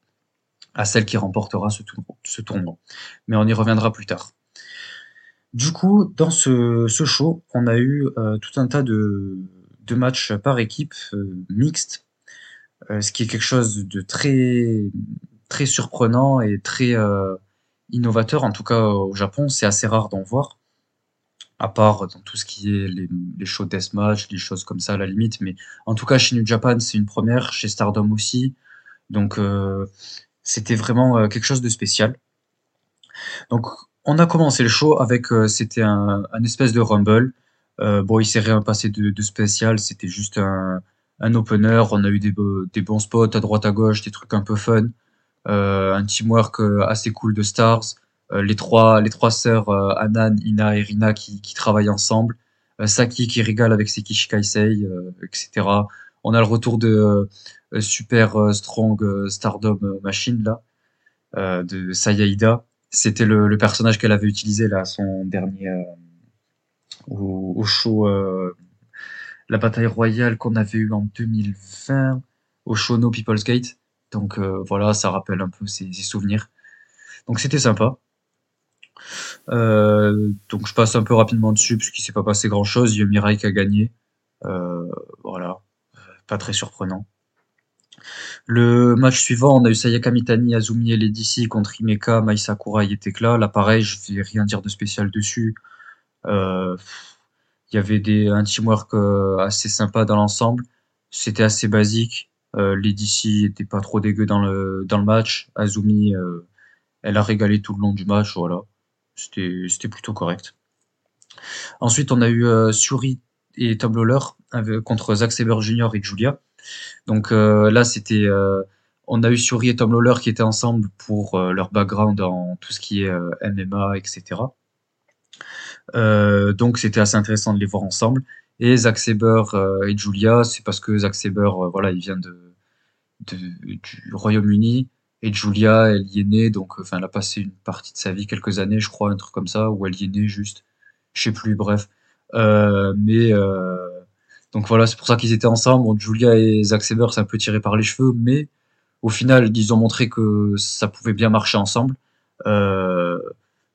à celle qui remportera ce, tournoi, ce tournoi. Mais on y reviendra plus tard. Du coup, dans ce, ce show, on a eu tout un tas de, de matchs par équipe euh, mixtes ce qui est quelque chose de très très surprenant et très euh, innovateur. En tout cas, au Japon, c'est assez rare d'en voir, à part dans tout ce qui est les, les shows deathmatch, des choses comme ça à la limite. Mais en tout cas, chez New Japan, c'est une première, chez Stardom aussi. Donc, euh, c'était vraiment quelque chose de spécial. Donc, on a commencé le show avec, c'était un, un, espèce de rumble. bon, il s'est rien passé de spécial, c'était juste un, un opener, on a eu des, des, bons spots à droite à gauche, des trucs un peu fun, euh, un teamwork euh, assez cool de stars, euh, les trois les trois sœurs euh, Anan, Ina et Rina qui, qui travaillent ensemble, Saki qui régale avec Sekishi Kaisei, etc. On a le retour de super strong Stardom Machine là de Sayaida. C'était le, personnage qu'elle avait utilisé là son dernier au, show la bataille royale qu'on avait eu en 2020 au show No People's Gate. Donc voilà, ça rappelle un peu ses, souvenirs. Donc c'était sympa. donc je passe un peu rapidement dessus puisqu'il s'est pas passé grand chose. Il y a Mirai qui a gagné. voilà, pas très surprenant. Le match suivant, on a eu Sayaka Mitani, Azumi et les DC contre Imeka, Mai Sakura et Tekla. Là, pareil, je vais rien dire de spécial dessus. Euh, il y avait des, un teamwork euh, assez sympa dans l'ensemble. C'était assez basique. Euh, les DC pas trop dégueux dans le, dans le match. Azumi, euh, elle a régalé tout le long du match. Voilà. C'était, plutôt correct. Ensuite, on a eu euh, Suri et Tom contre Zack Saber Jr. et Julia. Donc euh, là, c'était, on a eu Suri et Tom Lawler qui étaient ensemble pour leur background en tout ce qui est MMA, etc. donc c'était assez intéressant de les voir ensemble. Et Zack Saber et Julia, c'est parce que Zack Saber, voilà, il vient de, de du Royaume-Uni et Julia, elle y est née, donc enfin, elle a passé une partie de sa vie, quelques années, je crois, un truc comme ça, où elle y est née juste, je sais plus, bref. mais donc voilà, c'est pour ça qu'ils étaient ensemble. Julia et Zack Saber, c'est un peu tiré par les cheveux, mais au final, ils ont montré que ça pouvait bien marcher ensemble. Euh,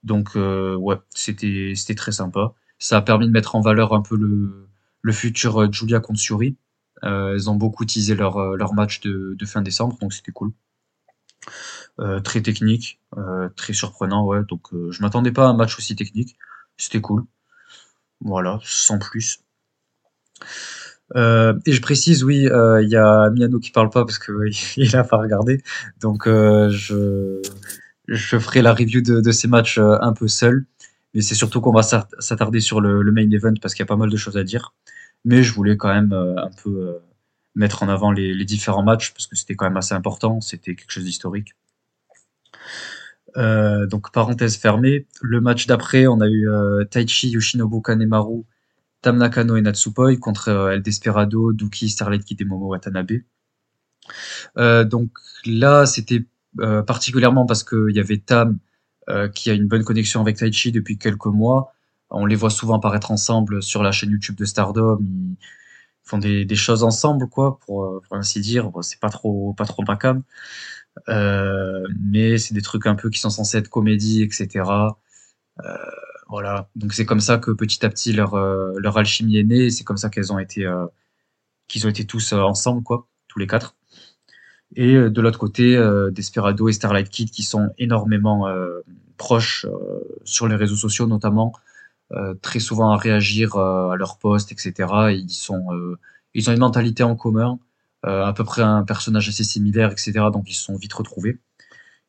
donc euh, ouais, c'était c'était très sympa. Ça a permis de mettre en valeur un peu le, le futur euh, Julia contre Suri. Euh, elles ont beaucoup teasé leur, euh, leur match de, de fin décembre, donc c'était cool. Euh, très technique, très surprenant, ouais. Donc je m'attendais pas à un match aussi technique. C'était cool. Voilà, sans plus. Euh, et je précise, oui, euh, il y a Miano qui parle pas parce que il a pas regardé, donc euh, je je ferai la review de, ces matchs un peu seul, mais c'est surtout qu'on va s'attarder sur le, main event parce qu'il y a pas mal de choses à dire. Mais je voulais quand même un peu mettre en avant les, différents matchs parce que c'était quand même assez important, c'était quelque chose d'historique. donc parenthèse fermée. Le match d'après, on a eu Taichi Yoshinobu Kanemaru Tam Nakano et Natsupoi contre euh, El Desperado, Duki, Starlight Kid et Momo Watanabe. Euh, donc là, c'était euh, particulièrement parce qu'il y avait Tam qui a une bonne connexion avec Taichi depuis quelques mois. On les voit souvent apparaître ensemble sur la chaîne YouTube de Stardom. Ils font des, des choses ensemble, quoi, pour, pour ainsi dire. c'est pas trop, pas trop bacam. Euh, mais c'est des trucs un peu qui sont censés être comédie, etc. Euh, voilà, donc c'est comme ça que petit à petit leur, euh, leur alchimie est née, c'est comme ça qu'elles ont été euh, qu'ils ont été tous euh, ensemble quoi, tous les quatre. Et de l'autre côté, Desperado et Starlight Kid qui sont énormément proches sur les réseaux sociaux notamment, très souvent à réagir à leurs posts, etc. ils sont ils ont une mentalité en commun, à peu près un personnage assez similaire, etc. Donc ils se sont vite retrouvés.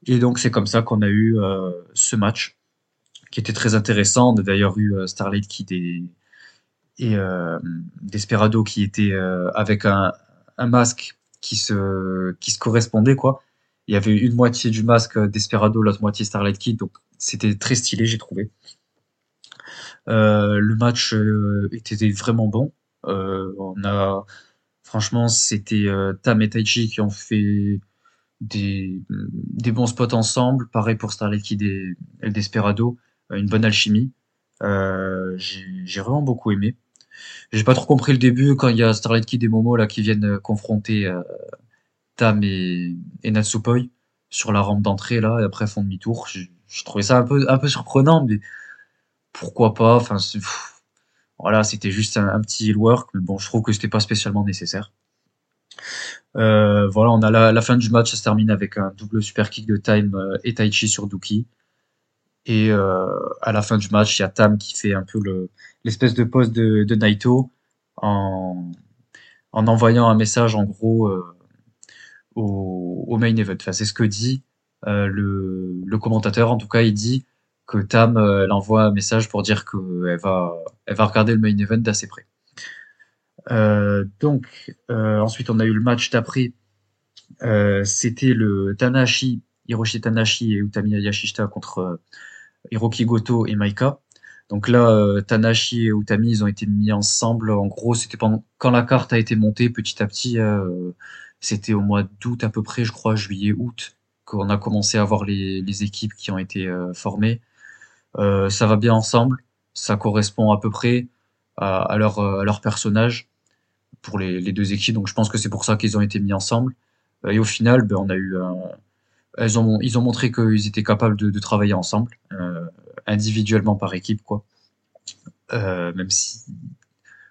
Et donc c'est comme ça qu'on a eu ce match qui était très intéressant. On a d'ailleurs eu euh, Starlight Kid et, euh, Desperado qui était euh, avec un, masque qui se, qui se correspondait, quoi. Il y avait une moitié du masque Desperado, l'autre moitié Starlight Kid, donc c'était très stylé, j'ai trouvé. Euh, le match euh, était vraiment bon. Euh, on a, franchement, c'était Tam et Taichi qui ont fait des, des bons spots ensemble. Pareil pour Starlight Kid et El Desperado. Une bonne alchimie. J'ai vraiment beaucoup aimé. J'ai pas trop compris le début quand il y a Starlight Kid et Momo là qui viennent euh, confronter Tam et, et Natsupoi sur la rampe d'entrée là et après font demi-tour. Je, trouvais ça un peu surprenant mais pourquoi pas? Enfin voilà c'était juste un, petit work mais bon je trouve que c'était pas spécialement nécessaire. Euh, voilà on a la, fin du match ça se termine avec un double super kick de Time et Taichi sur Duki. Et euh, à la fin du match, il y a Tam qui fait un peu l'espèce de pose de, de Naito en, en envoyant un message en gros euh, au, au, main event. Enfin, c'est ce que dit euh, le, le, commentateur. En tout cas, il dit que Tam euh, elle envoie un message pour dire qu'elle va, elle va regarder le main event d'assez près. Euh, donc ensuite, on a eu le match d'après. C'était le Tanashi, Hiroshi Tanashi et Utami Yashishita contre Hiroki Goto et Maika. Donc là, euh, Tanashi et Utami, ils ont été mis ensemble. En gros, c'était pendant quand la carte a été montée petit à petit. Euh, c'était au mois d'août à peu près, je crois, juillet, août, qu'on a commencé à voir les, les équipes qui ont été formées. ça va bien ensemble, ça correspond à peu près à, à leur, à leur personnage pour les, les, deux équipes. Donc je pense que c'est pour ça qu'ils ont été mis ensemble. Et au final, ben, on a eu elles ont, ils ont montré qu'ils étaient capables de, de travailler ensemble, euh, individuellement par équipe, quoi. Euh, même si,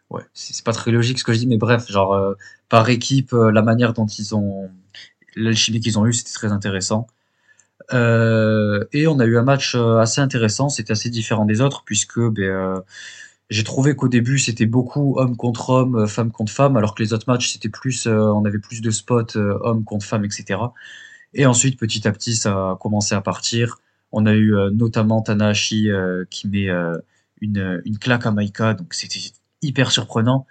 ouais, c'est pas très logique ce que je dis, mais bref, genre euh, par équipe, euh, la manière dont ils ont, l'alchimie qu'ils ont eu, c'était très intéressant. Et on a eu un match assez intéressant, c'était assez différent des autres puisque ben, j'ai trouvé qu'au début c'était beaucoup homme contre homme, femme contre femme, alors que les autres matchs c'était plus, on avait plus de spots homme contre femme, etc. Et ensuite, petit à petit, ça a commencé à partir. On a eu euh, notamment Tanahashi euh, qui met euh, une, une claque à Maika, donc c'était hyper surprenant.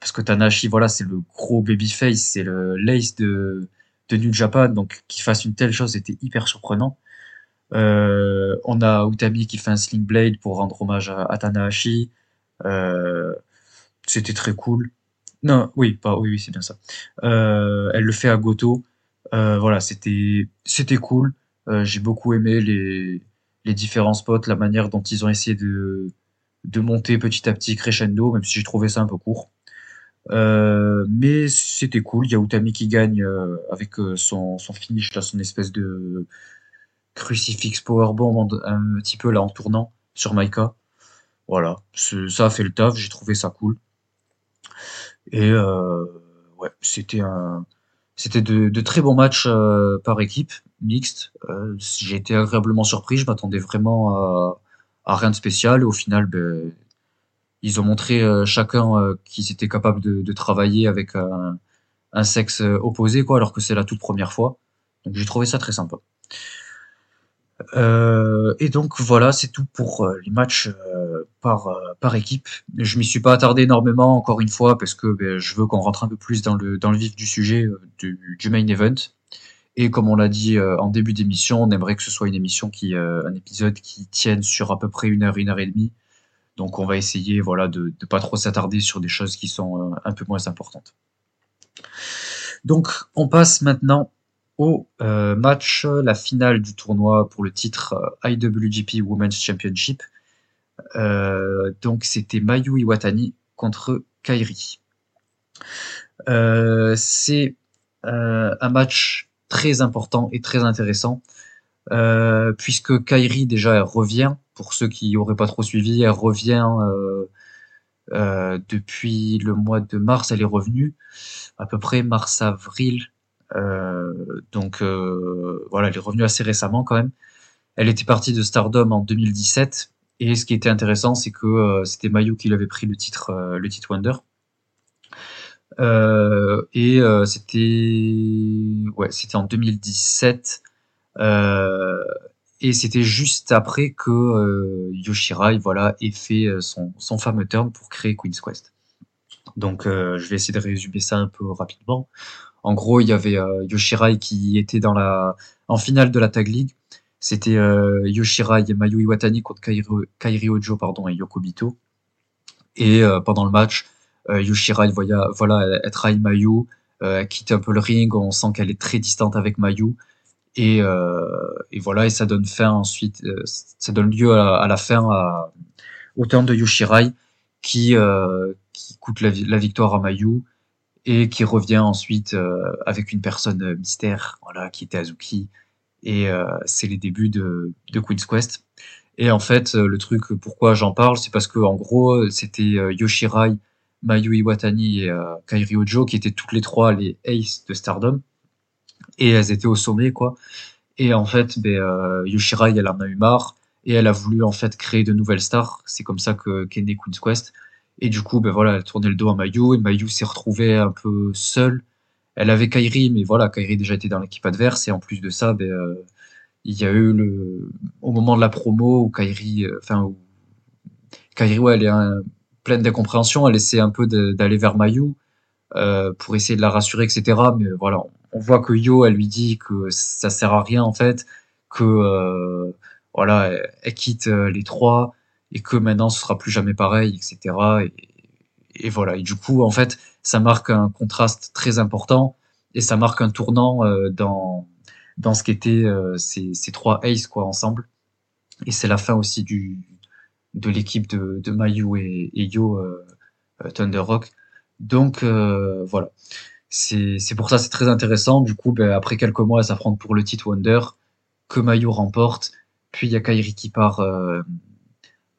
Parce que Tanahashi, voilà, c'est le gros babyface, c'est le lace de, de New Japan, donc qu'il fasse une telle chose, c'était hyper surprenant. Euh, on a Utami qui fait un Sling Blade pour rendre hommage à, à Tanahashi. Euh, c'était très cool. Non, oui, pas, oui, oui, c'est bien ça. Euh, elle le fait à Goto. Voilà, c'était c'était cool. Euh, j'ai beaucoup aimé les différents spots, la manière dont ils ont essayé de monter petit à petit crescendo, même si j'ai trouvé ça un peu court. Euh, mais c'était cool. Il y a Utami qui gagne avec son, finish, son espèce de crucifix powerbomb un petit peu là en tournant sur Maika. Voilà, ça a fait le taf, j'ai trouvé ça cool. Et ouais, c'était un, c'était de, très bons matchs euh, par équipe, mixte. Euh, j'ai été agréablement surpris, je m'attendais vraiment à, rien de spécial. Et au final, ben, ils ont montré euh, chacun qu'ils étaient capables de, travailler avec un, sexe opposé, quoi, alors que c'est la toute première fois. Donc j'ai trouvé ça très sympa. Euh, et donc voilà, c'est tout pour euh, les matchs euh, par, par équipe. Je m'y suis pas attardé énormément, encore une fois, parce que ben, je veux qu'on rentre un peu plus dans le, dans le vif du sujet du, du main event. Et comme on l'a dit en début d'émission, on aimerait que ce soit une émission qui, un épisode qui tienne sur à peu près une heure, une heure et demie. Donc on va essayer, voilà, de, de pas trop s'attarder sur des choses qui sont un peu moins importantes. Donc on passe maintenant au euh, match, la finale du tournoi pour le titre euh, IWGP Women's Championship. Euh, donc c'était Mayu Iwatani contre Kairi. c'est un match très important et très intéressant puisque Kairi déjà elle revient. Pour ceux qui n'auraient pas trop suivi, elle revient depuis le mois de mars. Elle est revenue à peu près mars-avril euh, donc euh, voilà, elle est revenue assez récemment quand même. Elle était partie de Stardom en 2017 et ce qui était intéressant, c'est que euh, c'était Mayu qui avait pris le titre, le titre Wonder. Euh, et euh, c'était ouais, c'était en 2017 euh, et c'était juste après que Yoshirai voilà ait fait son, son fameux turn pour créer Queen's Quest. Donc je vais essayer de résumer ça un peu rapidement. En gros, il y avait Yoshirai qui était dans la, en finale de la Tag League. C'était Yoshirai et Mayu Iwatani contre Kairi, Ojo pardon, et Yokobito. Et pendant le match, Yoshirai voilà, voilà, elle trahit Mayu, elle quitte un peu le ring, on sent qu'elle est très distante avec Mayu. Et, et, voilà, et ça donne fin ensuite, ça donne lieu à, la fin à, au turn de Yoshirai qui, qui coûte la, victoire à Mayu et qui revient ensuite euh, avec une personne mystère, voilà, qui était Azuki. Et euh, c'est les débuts de, de Queen's Quest. Et en fait, le truc, pourquoi j'en parle, c'est parce que en gros, c'était Yoshirai, Mayu Iwatani et euh, Kairi Ojo qui étaient toutes les trois les aces de Stardom. Et elles étaient au sommet, quoi. Et en fait, ben, euh, Yoshirai, elle en a eu marre et elle a voulu en fait créer de nouvelles stars. C'est comme ça que qu'est né Queen's Quest. Et du coup, ben voilà, elle tournait le dos à Mayu et Mayu s'est retrouvée un peu seule. Elle avait Kairi, mais voilà, Kairi déjà était dans l'équipe adverse et en plus de ça, ben, euh, il y a eu le au moment de la promo où Kairi, enfin où Kairi, ouais, elle est pleine d'incompréhension, elle essaie un peu d'aller vers Mayu euh, pour essayer de la rassurer, etc. Mais voilà, on voit que Yo, elle lui dit que ça sert à rien en fait, que euh, voilà, elle quitte les trois et que maintenant ce sera plus jamais pareil, etc. Et, voilà. Et du coup, en fait, ça marque un contraste très important et ça marque un tournant dans, dans ce qu'étaient ces, ces trois aces quoi, ensemble. Et c'est la fin aussi du, de l'équipe de, de Mayu et, et Yo Thunder Rock. Donc voilà, c'est pour ça c'est très intéressant. Du coup, ben, après quelques mois, elles s'affrontent pour le titre Wonder que Mayu remporte. Puis il y a Kairi qui part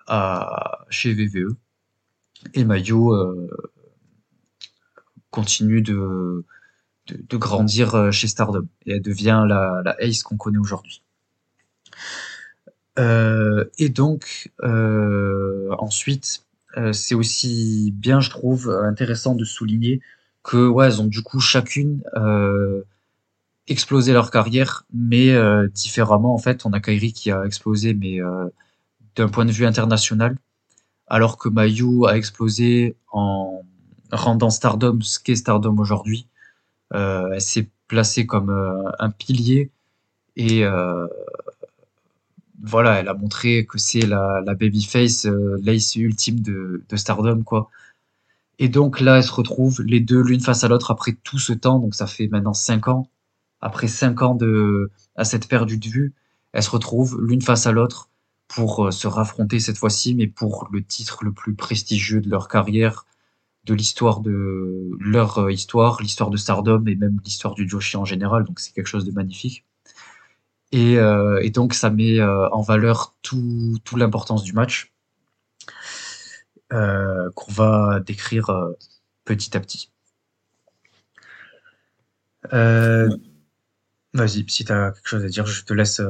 à, chez VVE. Et Mayu euh, continue de, de, grandir euh, chez Stardom. Et elle devient la, la Ace qu'on connaît aujourd'hui. Euh, et donc, ensuite, c'est aussi bien, je trouve, intéressant de souligner que ouais, elles ont du coup chacune explosé leur carrière, mais différemment. En fait, on a Kairi qui a explosé, mais d'un point de vue international, alors que Mayu a explosé en rendant Stardom ce qu'est Stardom aujourd'hui. Euh, elle s'est placée comme euh, un pilier et euh, voilà, elle a montré que c'est la, la babyface, euh, l'ace ultime de, Stardom, quoi. Et donc là, elles se retrouvent les deux l'une face à l'autre après tout ce temps, donc ça fait maintenant cinq ans. Après cinq ans de à cette perdue de vue, elles se retrouvent l'une face à l'autre pour euh, se raffronter cette fois-ci, mais pour le titre le plus prestigieux de leur carrière, de l'histoire de leur euh, histoire, l'histoire de Stardom et même l'histoire du Joshi en général. Donc c'est quelque chose de magnifique. Et, euh, et donc ça met en valeur tout, tout l'importance du match qu'on va décrire petit à petit. Vas-y, si tu as quelque chose à dire, je te laisse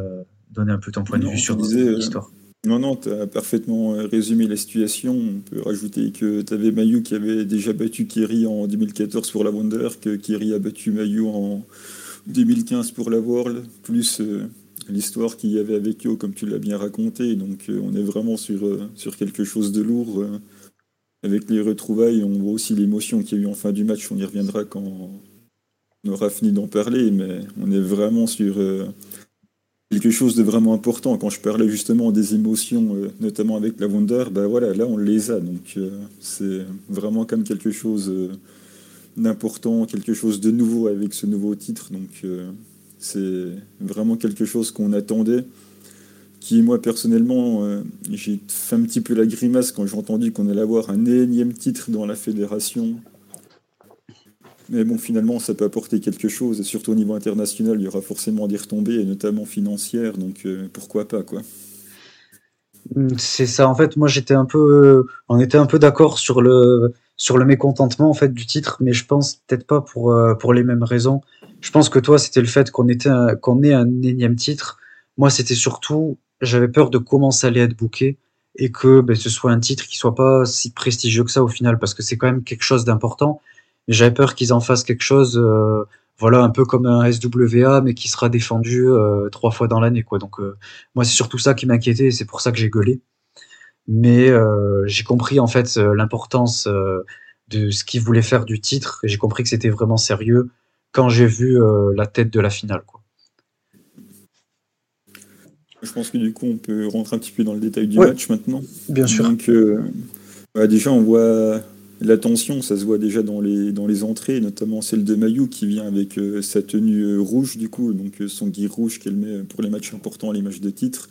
donner un peu ton point de vue sur euh, l'histoire. non, non, tu as parfaitement euh, résumé la situation. On peut rajouter que tu avais Mayu qui avait déjà battu Kiri en 2014 pour la Wonder, que Kiri a battu Mayu en 2015 pour la World, plus euh, l'histoire qu'il y avait avec Yo, comme tu l'as bien raconté. Donc on est vraiment sur, sur quelque chose de lourd. avec les retrouvailles, on voit aussi l'émotion qu'il y a eu en fin du match. On y reviendra quand on aura fini d'en parler, mais on est vraiment sur quelque chose de vraiment important. Quand je parlais justement des émotions, euh, notamment avec la Wonder, ben voilà, là on les a. Donc euh, c'est vraiment comme quelque chose euh, d'important, quelque chose de nouveau avec ce nouveau titre. Donc c'est vraiment quelque chose qu'on attendait. Qui moi personnellement, j'ai fait un petit peu la grimace quand j'ai entendu qu'on allait avoir un énième titre dans la fédération mais bon, finalement, ça peut apporter quelque chose, et surtout au niveau international, il y aura forcément des retombées, et notamment financières, donc euh, pourquoi pas, quoi. C'est ça, en fait, moi j'étais un peu, on était un peu d'accord sur le, sur le mécontentement en fait du titre, mais je pense peut-être pas pour, euh, pour les mêmes raisons. Je pense que toi, c'était le fait qu'on était qu'on ait un énième titre. Moi, c'était surtout, j'avais peur de comment ça allait être booké et que ben, ce soit un titre qui soit pas si prestigieux que ça au final, parce que c'est quand même quelque chose d'important. J'avais peur qu'ils en fassent quelque chose, euh, voilà, un peu comme un SWA, mais qui sera défendu euh, trois fois dans l'année, quoi. Donc, euh, moi, c'est surtout ça qui m'inquiétait, et c'est pour ça que j'ai gueulé. Mais j'ai compris en fait l'importance de ce qu'ils voulaient faire du titre. J'ai compris que c'était vraiment sérieux quand j'ai vu la tête de la finale, quoi. Je pense que du coup, on peut rentrer un petit peu dans le détail du match maintenant. Bien sûr. Donc, bah, déjà, on voit la tension, ça se voit déjà dans les, dans les entrées, notamment celle de Mayu qui vient avec euh, sa tenue euh, rouge, du coup, donc euh, son gui rouge qu'elle met pour les matchs importants, les matchs de titre.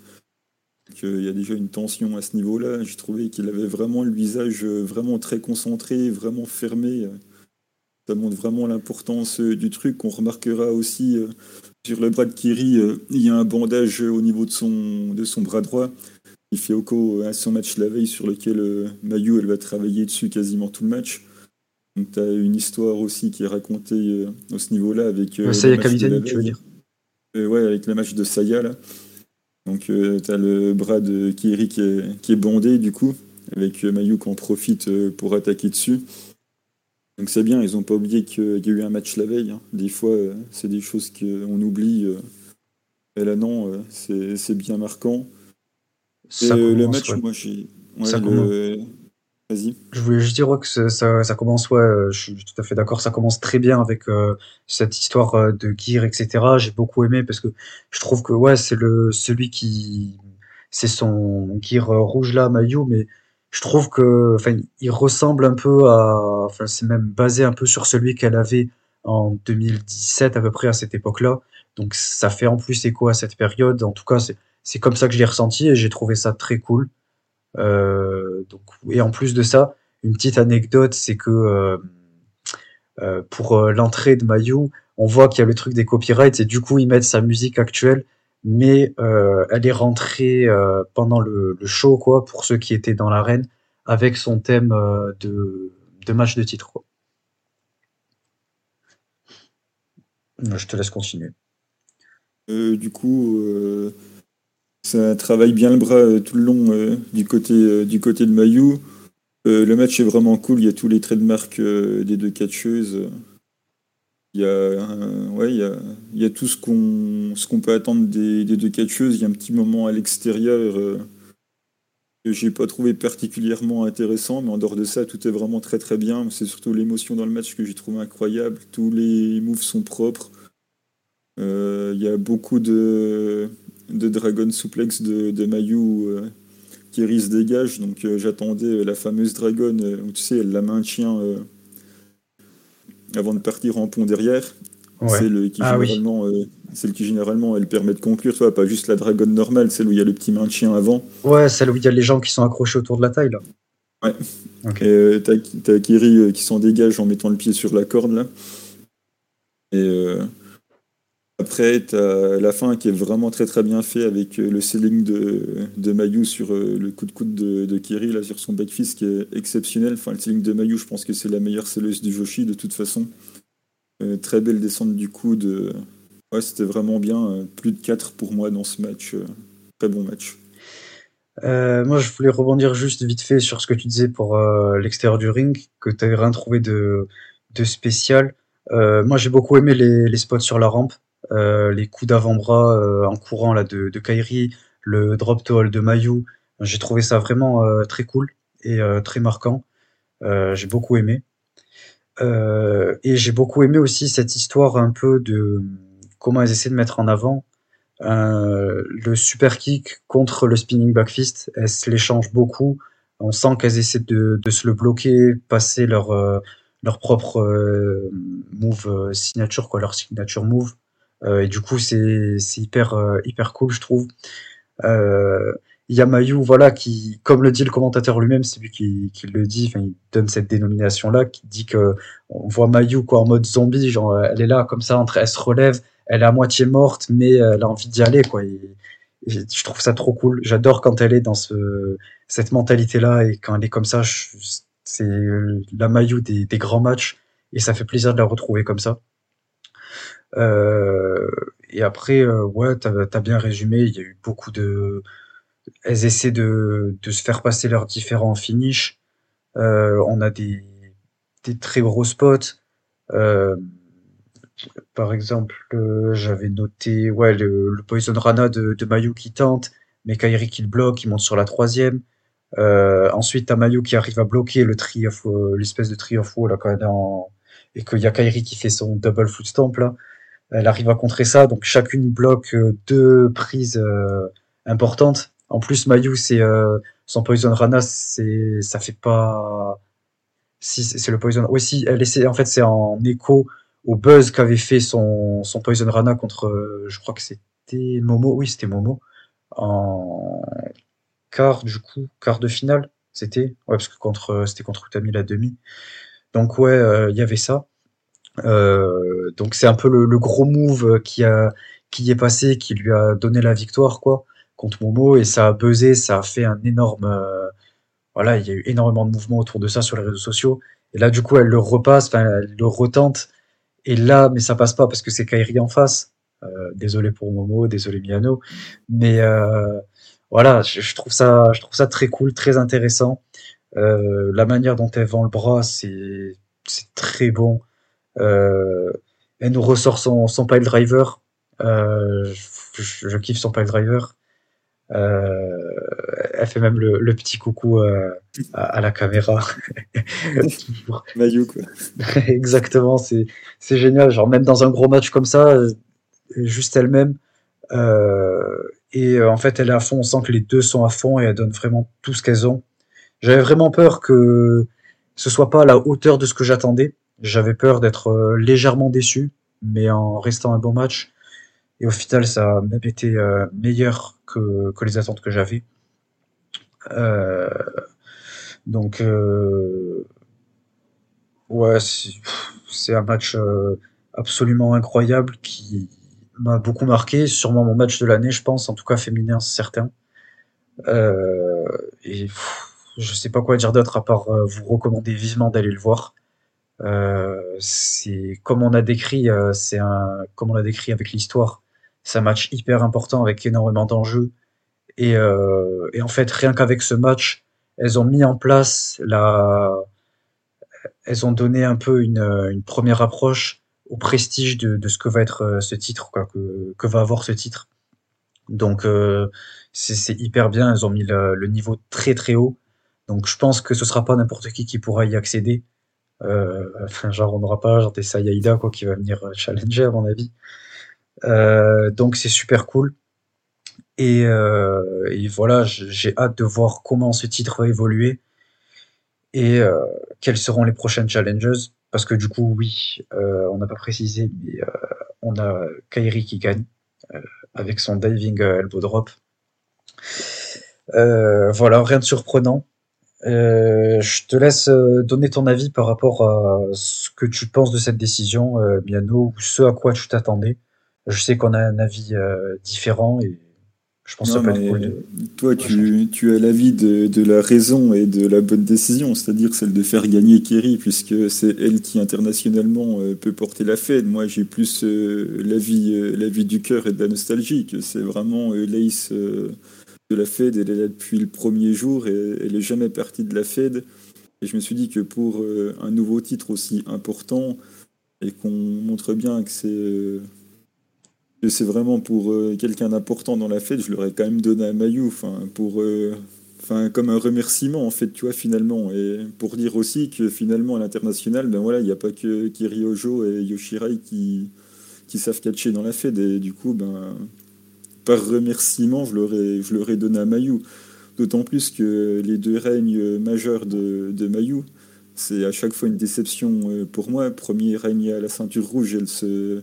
Il y a déjà une tension à ce niveau-là. J'ai trouvé qu'il avait vraiment le visage vraiment très concentré, vraiment fermé. Ça montre vraiment l'importance du truc. On remarquera aussi sur le bras de Kiri, il y a un bandage au niveau de son, de son bras droit il fait Oko à son match la veille sur lequel euh, Mayu elle va travailler dessus quasiment tout le match. Donc tu as une histoire aussi qui est racontée euh, à ce niveau-là avec. Euh, Saya Kavitani, tu veux dire? Ouais, avec le match de Saya là. Donc tu as le bras de Kiri qui est, qui est bandé du coup, avec Mayu qui en profite pour attaquer dessus. Donc c'est bien, ils n'ont pas oublié qu'il y a eu un match la veille. Hein. Des fois, c'est des choses qu'on oublie. Et là non, c'est bien marquant. Ça le match, moi j'ai. Je voulais juste dire que ça, ça, commence, ouais, euh, je suis tout à fait d'accord, ça commence très bien avec euh, cette histoire euh, de gear, etc. J'ai beaucoup aimé parce que je trouve que ouais, c'est le celui qui c'est son gear rouge là, Mayu, mais je trouve que enfin il ressemble un peu à enfin c'est même basé un peu sur celui qu'elle avait en 2017 à peu près à cette époque-là. Donc ça fait en plus écho à cette période. En tout cas, c'est comme ça que je l'ai ressenti et j'ai trouvé ça très cool. Euh, et en plus de ça, une petite anecdote, c'est que euh, euh, pour l'entrée de Mayu, on voit qu'il y a le truc des copyrights et du coup ils mettent sa musique actuelle, mais elle est rentrée pendant le, show quoi pour ceux qui étaient dans l'arène avec son thème de, match de titre. Je te laisse continuer. du coup, ça travaille bien le bras euh, tout le long euh, du, côté, euh, du côté de Mayu. le match est vraiment cool, il y a tous les traits de marque des deux catcheuses. Il y a, il y a, tout ce qu'on peut attendre des, des, deux catcheuses. Il y a un petit moment à l'extérieur que j'ai pas trouvé particulièrement intéressant, mais en dehors de ça, tout est vraiment très très bien. C'est surtout l'émotion dans le match que j'ai trouvé incroyable. Tous les moves sont propres. Il y a beaucoup de, de Dragon Suplex de, de Mayu euh, qui risque dégage. Donc euh, j'attendais euh, la fameuse Dragon où tu sais, elle la maintient avant de partir en pont derrière. C'est le qui ah généralement, celle qui généralement elle permet de conclure, pas juste la Dragon normale, celle où il y a le petit maintien avant. Ouais, celle où il y a les gens qui sont accrochés autour de la taille là. Ouais. Et t'as Kiri qui s'en dégage en mettant le pied sur la corde là. Et après, tu as la fin qui est vraiment très très bien fait avec euh, le selling de, de Mayu sur euh, le coup de coude de, de là, sur son backfist qui est exceptionnel. Enfin, le selling de Mayu, je pense que c'est la meilleure selleuse du Joshi de toute façon. Euh, très belle descente du coude. Ouais, c'était vraiment bien. Plus de 4 pour moi dans ce match. Très bon match. moi, je voulais rebondir juste vite fait sur ce que tu disais pour l'extérieur du ring, que tu n'avais rien trouvé de, de spécial. moi, j'ai beaucoup aimé les spots sur la rampe. Euh, les coups d'avant-bras euh, en courant là de, de Kairi, le drop to de Mayu. J'ai trouvé ça vraiment euh, très cool et très marquant. j'ai beaucoup aimé. et j'ai beaucoup aimé aussi cette histoire un peu de comment elles essaient de mettre en avant le super kick contre le spinning back fist. Elles se l'échangent beaucoup. On sent qu'elles essaient de, de, se le bloquer, passer leur, leur propre move signature, quoi, leur signature move. Euh, et du coup, c'est hyper, euh, hyper cool, je trouve. Euh, il y a Mayu, voilà, qui, comme le dit le commentateur lui-même, c'est lui qui, qui, le dit, enfin, il donne cette dénomination-là, qui dit que on voit Mayu quoi en mode zombie, genre elle est là comme ça, entre, elle se relève, elle est à moitié morte, mais elle a envie d'y aller, quoi. Je trouve ça trop cool. J'adore quand elle est dans ce, cette mentalité-là et quand elle est comme ça, c'est la Mayu des grands matchs et ça fait plaisir de la retrouver comme ça. Euh, et après, euh, ouais, t'as as bien résumé. Il y a eu beaucoup de. Elles essaient de, se faire passer leurs différents finishes. Euh, on a des, très gros spots. Par exemple, j'avais noté ouais, le, Poison Rana de, de Mayu qui tente, mais Kairi qui le bloque, qui monte sur la troisième. Ensuite, t'as Mayu qui arrive à bloquer le l'espèce de tri of là, quand est en... et qu'il y a Kairi qui fait son double foot stamp là. Elle arrive à contrer ça, donc chacune bloque euh, deux prises euh, importantes. En plus, Mayu, c'est euh, son Poison Rana, c'est ça fait pas. Si c'est le Poison. Oui, si elle essaie. En fait, c'est en écho au buzz qu'avait fait son, son Poison Rana contre. je crois que c'était Momo. Oui, c'était Momo en quart du coup, quart de finale. C'était ouais parce que contre c'était contre Utami la demi. Donc ouais, il y avait ça. Euh, donc c'est un peu le, gros move qui a qui est passé, qui lui a donné la victoire quoi contre Momo et ça a buzzé, ça a fait un énorme euh, voilà, il y a eu énormément de mouvements autour de ça sur les réseaux sociaux. Et là du coup elle le repasse, elle le retente et là mais ça passe pas parce que c'est Kairi en face. Euh, désolé pour Momo, désolé Miano, mais voilà, je, trouve ça je trouve ça très cool, très intéressant. la manière dont elle vend le bras, c'est très bon. Euh, elle nous ressort son, son pile driver. Euh, je, je, kiffe son pile driver. Euh, elle fait même le, le petit coucou euh, à, à, la caméra. Quoi. Exactement, c'est, c'est génial. Genre, même dans un gros match comme ça, juste elle-même. Euh, et en fait, elle est à fond. On sent que les deux sont à fond et elles donnent vraiment tout ce qu'elles ont. J'avais vraiment peur que ce soit pas à la hauteur de ce que j'attendais. J'avais peur d'être légèrement déçu, mais en restant un bon match. Et au final, ça a même été meilleur que, les attentes que j'avais. donc, ouais, c'est un match absolument incroyable qui m'a beaucoup marqué, sûrement mon match de l'année, je pense, en tout cas féminin, c'est certain. Euh, et je sais pas quoi dire d'autre à part euh, vous recommander vivement d'aller le voir. Euh, c'est comme on a décrit, euh, c'est un comme on l'a décrit avec l'histoire, c'est un match hyper important avec énormément d'enjeux. Et, et en fait, rien qu'avec ce match, elles ont mis en place la, elles ont donné un peu une, une première approche au prestige de, de, ce que va être ce titre, quoi, que, que va avoir ce titre. Donc euh, c'est hyper bien, elles ont mis le, niveau très très haut. Donc je pense que ce sera pas n'importe qui qui pourra y accéder. Euh, enfin, genre on n'aura pas genre des Sayaida quoi qui va venir euh, challenger à mon avis. Euh, donc c'est super cool. Et, euh, et voilà, j'ai hâte de voir comment ce titre va évoluer et euh, quelles seront les prochaines challenges. Parce que du coup, oui, on n'a pas précisé, mais on a Kairi qui gagne avec son diving elbow drop. Euh, voilà, rien de surprenant. Euh, je te laisse euh, donner ton avis par rapport à ce que tu penses de cette décision, euh, Miano, ou ce à quoi tu t'attendais. Je sais qu'on a un avis différent et je pense que ça peut être cool. Toi, tu, tu as l'avis de, de, la raison et de la bonne décision, c'est-à-dire celle de faire gagner Kerry, puisque c'est elle qui internationalement peut porter la fête. Moi, j'ai plus l'avis l'avis du cœur et de la nostalgie, que c'est vraiment l'ace de la Fed, elle est là depuis le premier jour et elle est jamais partie de la Fed. Et je me suis dit que pour euh, un nouveau titre aussi important et qu'on montre bien que c'est euh, c'est vraiment pour euh, quelqu'un d'important dans la Fed, je l'aurais quand même donné à Mayu, enfin pour enfin comme un remerciement en fait, tu vois finalement et pour dire aussi que finalement à l'international, ben voilà, il n'y a pas que Kiriojo et Yoshirai qui qui savent catcher dans la Fed et du coup ben par remerciement, je l'aurais, je donné à Mayu. D'autant plus que les deux règnes majeurs de, de Mayu, c'est à chaque fois une déception euh, pour moi. Premier règne à la ceinture rouge, elle se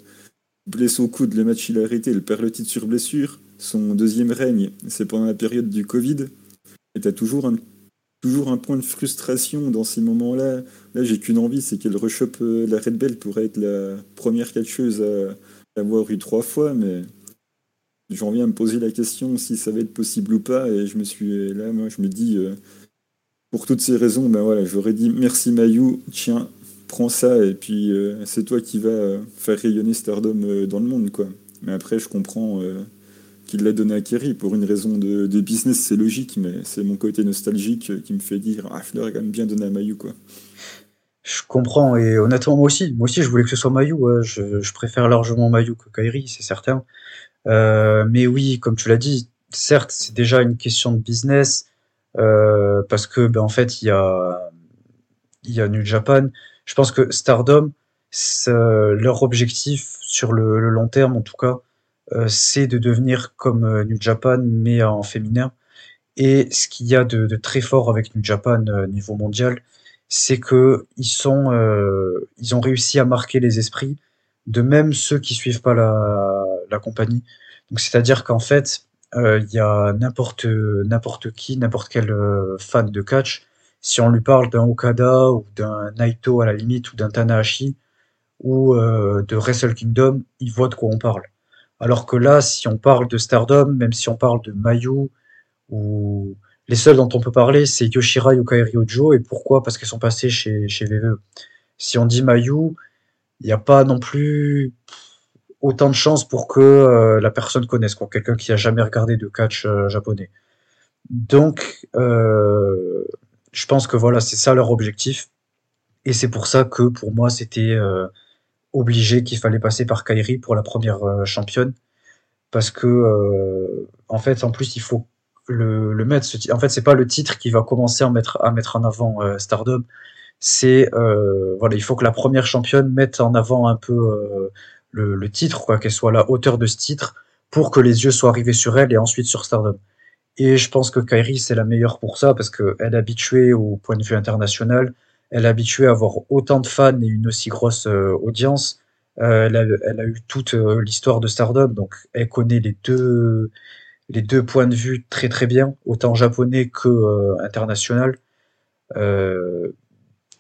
blesse au coude, le match il a arrêté, elle perd le titre sur blessure. Son deuxième règne, c'est pendant la période du Covid. Et t'as toujours un, toujours un point de frustration dans ces moments-là. Là, j'ai qu'une envie, c'est qu'elle rechoppe euh, la Red Belt pour être la première catcheuse à l'avoir eu trois fois, mais j'en viens à me poser la question si ça va être possible ou pas. Et je me suis là, moi, je me dis, euh, pour toutes ces raisons, ben voilà, j'aurais dit merci Mayu, tiens, prends ça, et puis euh, c'est toi qui vas faire rayonner Stardom euh, dans le monde, quoi. Mais après, je comprends qu'il l'a donné à Kerry pour une raison de, business, c'est logique, mais c'est mon côté nostalgique qui me fait dire, ah, je l'aurais quand même bien donné à Mayu, quoi. Je comprends, et honnêtement, moi aussi, moi aussi, je voulais que ce soit Mayu. Je, je, préfère largement Mayu que Kairi, c'est certain. Euh, mais oui, comme tu l'as dit, certes, c'est déjà une question de business euh, parce que, ben, en fait, il y a, il y a New Japan. Je pense que Stardom, leur objectif sur le, long terme, en tout cas, euh, c'est de devenir comme New Japan, mais en féminin. Et ce qu'il y a de, très fort avec New Japan niveau mondial, c'est que ils sont, ils ont réussi à marquer les esprits de même ceux qui suivent pas la, la compagnie. Donc c'est-à-dire qu'en fait, euh, il y a n'importe n'importe qui, n'importe quel euh, fan de catch, si on lui parle d'un Okada ou d'un Naito à la limite ou d'un Tanahashi ou euh, de Wrestle Kingdom, il voit de quoi on parle. Alors que là, si on parle de Stardom, même si on parle de Mayu ou les seuls dont on peut parler, c'est Yoshirai ou Kairi Ojo. Et pourquoi? Parce qu'elles sont passées chez, chez VVE. Si on dit Mayu, il n'y a pas non plus autant de chances pour que euh, la personne connaisse, quoi, quelqu'un qui a jamais regardé de catch euh, japonais. Donc, euh, je pense que voilà, c'est ça leur objectif, et c'est pour ça que pour moi c'était obligé qu'il fallait passer par Kairi pour la première championne, parce que en fait, en plus, il faut le, mettre. En fait, c'est pas le titre qui va commencer à mettre à mettre en avant Stardom. C'est voilà, il faut que la première championne mette en avant un peu le, titre, quoi, qu'elle soit la hauteur de ce titre, pour que les yeux soient arrivés sur elle et ensuite sur Stardom. Et je pense que Kairi, c'est la meilleure pour ça, parce qu'elle est habituée au point de vue international, elle est habituée à avoir autant de fans et une aussi grosse audience. elle, a, elle, a, eu toute l'histoire de Stardom, donc elle connaît les deux, les deux points de vue très très bien, autant japonais que international.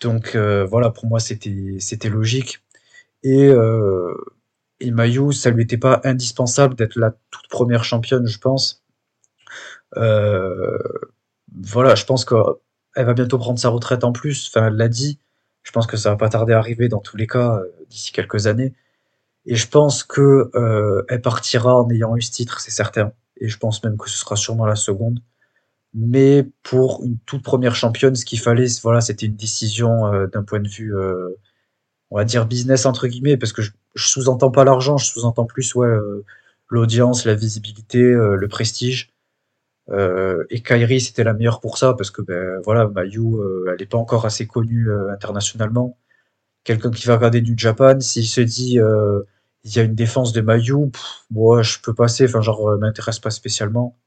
donc voilà, pour moi c'était c'était logique. Et et Mayu, ça lui était pas indispensable d'être la toute première championne, je pense. Euh, voilà, je pense qu'elle va bientôt prendre sa retraite en plus. Enfin, elle l'a dit. Je pense que ça va pas tarder à arriver dans tous les cas euh, d'ici quelques années. Et je pense que euh, elle partira en ayant eu ce titre, c'est certain. Et je pense même que ce sera sûrement la seconde. Mais pour une toute première championne, ce qu'il fallait, voilà, c'était une décision euh, d'un point de vue euh, on va dire business entre guillemets, parce que je, sous-entends pas l'argent, je sous-entends plus ouais euh, l'audience, la visibilité, euh, le prestige. Euh, et Kairi c'était la meilleure pour ça parce que ben voilà Mayu elle est pas encore assez connue internationalement. Quelqu'un qui va regarder du Japan, s'il se dit il y a une défense de Mayu, moi je peux passer, enfin genre m'intéresse pas spécialement.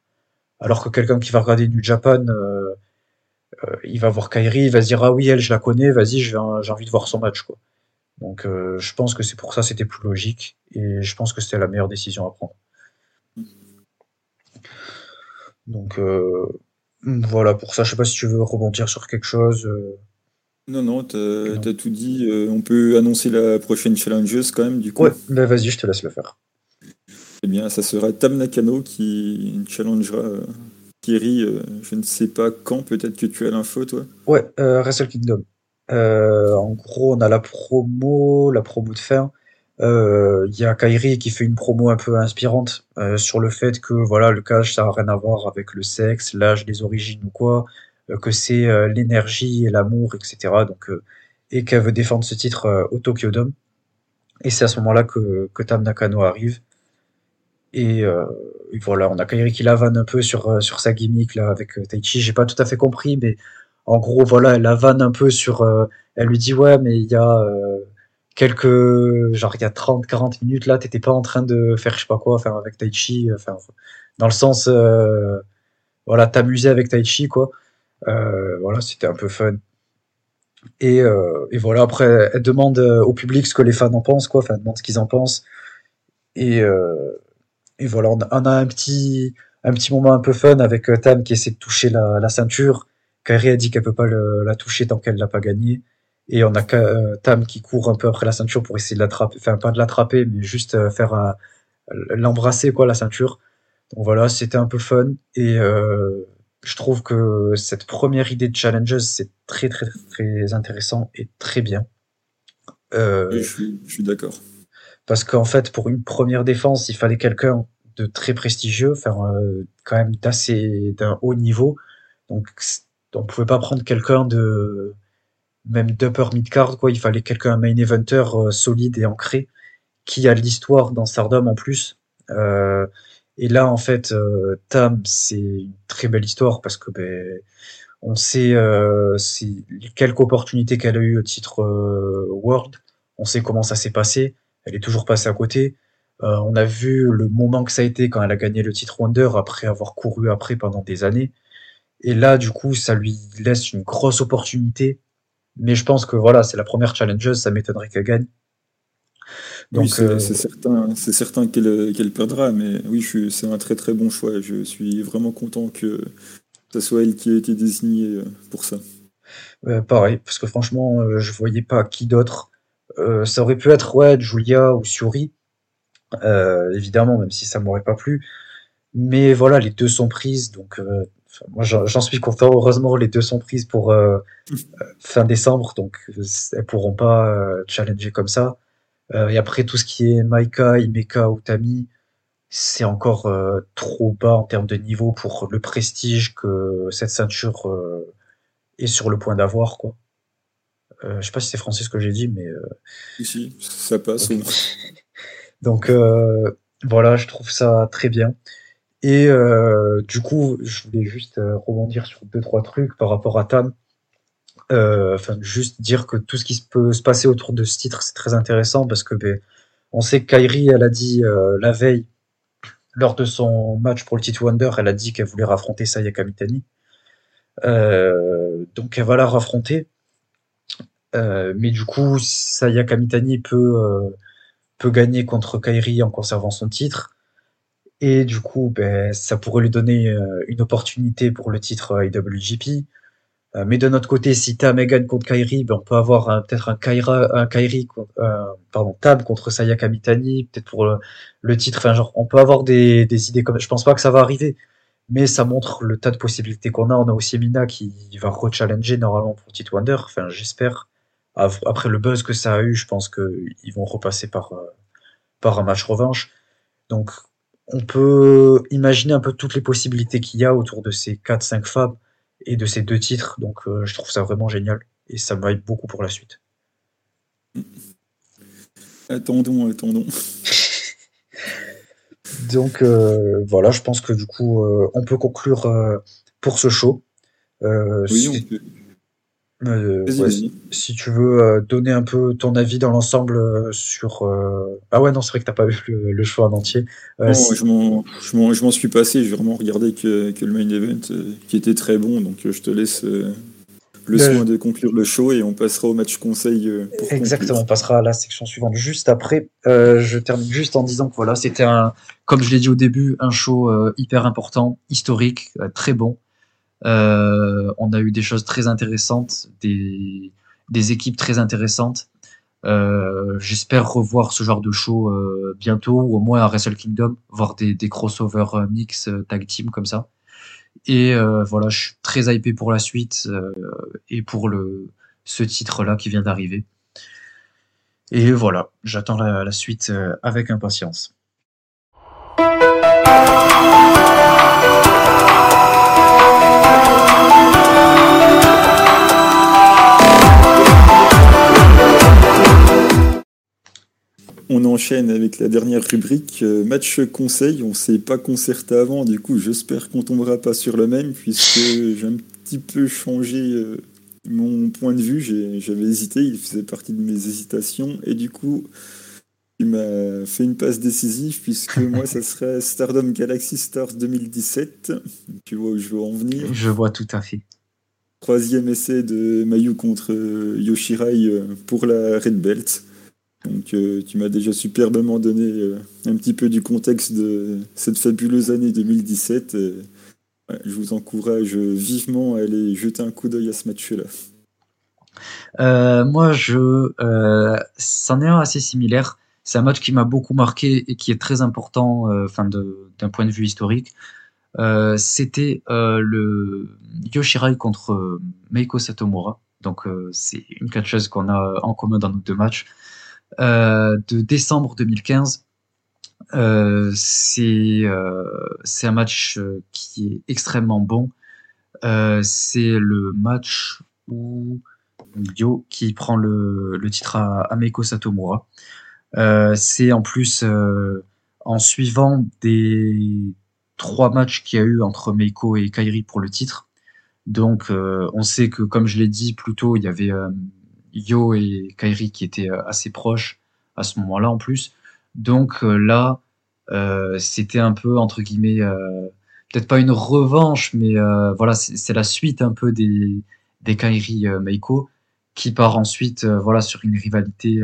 Alors que quelqu'un qui va regarder du Japan, il va voir Kairi, il va se dire ah oui elle je la connais, vas-y j'ai envie de voir son match quoi. Donc euh, je pense que c'est pour ça c'était plus logique et je pense que c'était la meilleure décision à prendre. Donc euh, voilà, pour ça, je sais pas si tu veux rebondir sur quelque chose. Euh. Non, non, t'as as tout dit. on peut annoncer la prochaine challengeuse quand même, du coup. Ouais, bah vas-y, je te laisse le faire. Eh bien, ça sera Tam Nakano qui challengera Kiri, je ne sais pas quand, peut-être que tu as l'info, toi? Ouais, Wrestle Kingdom. Euh, en gros, on a la promo, la promo de fin. Euh, il y a Kairi qui fait une promo un peu inspirante euh, sur le fait que voilà le cash ça n'a rien à voir avec le sexe, l'âge, les origines ou quoi, que c'est l'énergie et l'amour, etc. Donc et qu'elle veut défendre ce titre au Tokyo Dome. Et c'est à ce moment-là que, que Tam Nakano arrive. Et, voilà, on a Kairi qui la vanne un peu sur, sur sa gimmick là avec Taichi. J'ai pas tout à fait compris, mais en gros, voilà, elle la un peu sur. Euh, elle lui dit Ouais, mais il y a euh, quelques. Genre, il y a 30, 40 minutes là, t'étais pas en train de faire je sais pas quoi, faire avec Taichi. Enfin, dans le sens. Euh, voilà, t'amuser avec Taichi, quoi. voilà, c'était un peu fun. Et, voilà, après, elle demande au public ce que les fans en pensent, quoi. Enfin, elle demande ce qu'ils en pensent. Et, voilà, on a, un petit, un petit moment un peu fun avec Tam qui essaie de toucher la ceinture Kairi a dit qu'elle peut pas la toucher tant qu'elle l'a pas gagné. Et on a euh, Tam qui court un peu après la ceinture pour essayer de l'attraper, enfin pas de l'attraper, mais juste euh, faire l'embrasser quoi la ceinture. Donc voilà, c'était un peu fun et euh, je trouve que cette première idée de challenges c'est très très très intéressant et très bien. je suis, je suis d'accord. Parce qu'en fait, pour une première défense, il fallait quelqu'un de très prestigieux, enfin quand même d'assez d'un haut niveau. Donc on pouvait pas prendre quelqu'un de même d'upper mid-card, quoi. Il fallait quelqu'un, un main eventer euh, solide et ancré, qui a l'histoire dans Stardom en plus. Euh, et là, en fait, euh, Tam, c'est une très belle histoire parce que ben, on sait quelques opportunités qu'elle a eues au titre World. On sait comment ça s'est passé. Elle est toujours passée à côté. on a vu le moment que ça a été quand elle a gagné le titre Wonder après avoir couru après pendant des années. Et là, du coup, ça lui laisse une grosse opportunité. Mais je pense que voilà, c'est la première challengeuse, ça m'étonnerait qu'elle gagne. Donc, oui, euh, c'est certain, c'est certain qu'elle perdra, mais oui, c'est un très très bon choix. Je suis vraiment content que ce soit elle qui ait été désignée euh, pour ça. pareil, parce que franchement, euh, je voyais pas qui d'autre. ça aurait pu être ouais, Julia ou Suri, évidemment, même si ça m'aurait pas plu. Mais voilà, les deux sont prises, donc moi, j'en suis content. Heureusement, les deux sont prises pour euh, euh, fin décembre, donc elles pourront pas euh, challenger comme ça. et après, tout ce qui est Maika, Imeka ou Tami, c'est encore trop bas en termes de niveau pour le prestige que cette ceinture est sur le point d'avoir, quoi. je sais pas si c'est français ce que j'ai dit, mais. Ici, ça passe. donc voilà, je trouve ça très bien. Et euh, du coup, je voulais juste euh, rebondir sur deux trois trucs par rapport à Tam. Euh, enfin, juste dire que tout ce qui peut se passer autour de ce titre, c'est très intéressant parce que ben, on sait que Kairi, elle a dit euh, la veille, lors de son match pour le titre Wonder, elle a dit qu'elle voulait raffronter Saya Kamitani. Euh, donc elle va la raffronter. mais du coup, Sayaka Mitani peut, peut gagner contre Kairi en conservant son titre. Et du coup, ben, ça pourrait lui donner une opportunité pour le titre IWGP. Euh, mais de notre côté, si t'as Megan contre Kairi, ben on peut avoir peut-être un Kaira, un Kairi, euh, pardon, Tab contre Sayaka Mitani, peut-être pour le, titre. Enfin, genre, on peut avoir des, des idées comme. Je pense pas que ça va arriver, mais ça montre le tas de possibilités qu'on a. On a aussi Mina qui va rechallenger normalement pour Tite Wonder. Enfin, j'espère. Après le buzz que ça a eu, je pense qu'ils vont repasser par, euh, par un match revanche. Donc, on peut imaginer un peu toutes les possibilités qu'il y a autour de ces 4-5 femmes et de ces deux titres. Donc euh, je trouve ça vraiment génial et ça m'aide beaucoup pour la suite. Attendons, attendons. Donc euh, voilà, je pense que du coup, euh, on peut conclure pour ce show. oui, on peut. Euh, si tu veux euh, donner un peu ton avis dans l'ensemble euh, sur. Ah ouais, non, c'est vrai que t'as pas vu le, choix en entier. non, je m'en suis passé, j'ai vraiment regardé que, que, le main event qui était très bon, donc je te laisse le soin de conclure le show et on passera au match conseil. Exactement, on passera à la section suivante juste après. je termine juste en disant que voilà, c'était un, comme je l'ai dit au début, un show hyper important, historique, très bon. Euh, on a eu des choses très intéressantes, des, équipes très intéressantes. Euh, J'espère revoir ce genre de show euh, bientôt, ou au moins à Wrestle Kingdom, voir des, des crossovers mix tag team comme ça. Et voilà, je suis très hypé pour la suite et pour ce titre-là qui vient d'arriver. Et voilà, j'attends la, suite avec impatience. On enchaîne avec la dernière rubrique, euh, match conseil. On s'est pas concerté avant, du coup j'espère qu'on tombera pas sur le même, puisque j'ai un petit peu changé euh, mon point de vue. J'avais hésité, il faisait partie de mes hésitations, et du coup il m'a fait une passe décisive, puisque moi ça serait Stardom Galaxy Stars 2017. Tu vois où je veux en venir Je vois tout à fait. Troisième essai de Mayu contre euh, Yoshirai pour la Red Belt. Donc euh, tu m'as déjà superbement donné euh, un petit peu du contexte de cette fabuleuse année 2017. je vous encourage vivement à aller jeter un coup d'œil à ce match-là. Euh, moi, je, c'en est un assez similaire. C'est un match qui m'a beaucoup marqué et qui est très important, d'un point de vue historique. C'était le Yoshirai contre Meiko Satomura. Donc c'est une catcheuse qu'on a en commun dans nos deux matchs. Euh, de décembre 2015. Euh, c'est euh, c'est un match qui est extrêmement bon. c'est le match où Yo qui prend le, le titre à, Meiko Satomura. c'est en plus en suivant des trois matchs qu'il y a eu entre Meiko et Kairi pour le titre. Donc on sait que comme je l'ai dit plus tôt, il y avait Yo et Kairi qui étaient euh, assez proches à ce moment-là en plus. Donc euh, là, euh, c'était un peu entre guillemets, peut-être pas une revanche, mais voilà, c'est la suite un peu des, des Kairi Meiko qui part ensuite voilà sur une rivalité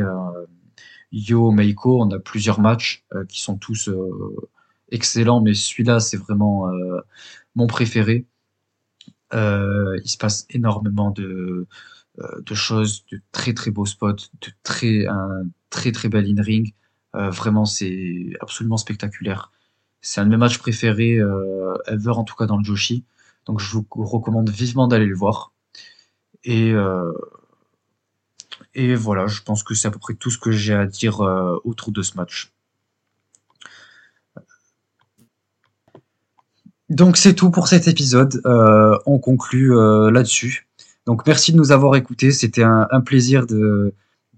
Yo Meiko. On a plusieurs matchs qui sont tous excellents, mais celui-là c'est vraiment mon préféré. il se passe énormément de de choses, de très très beaux spots, de très un très très bel in-ring. Euh, vraiment, c'est absolument spectaculaire. C'est un de mes matchs préférés euh, ever, en tout cas dans le Joshi. Donc je vous recommande vivement d'aller le voir. Et, et voilà, je pense que c'est à peu près tout ce que j'ai à dire autour de ce match. Donc c'est tout pour cet épisode. on conclut là-dessus. Donc merci de nous avoir écoutés. C'était un, plaisir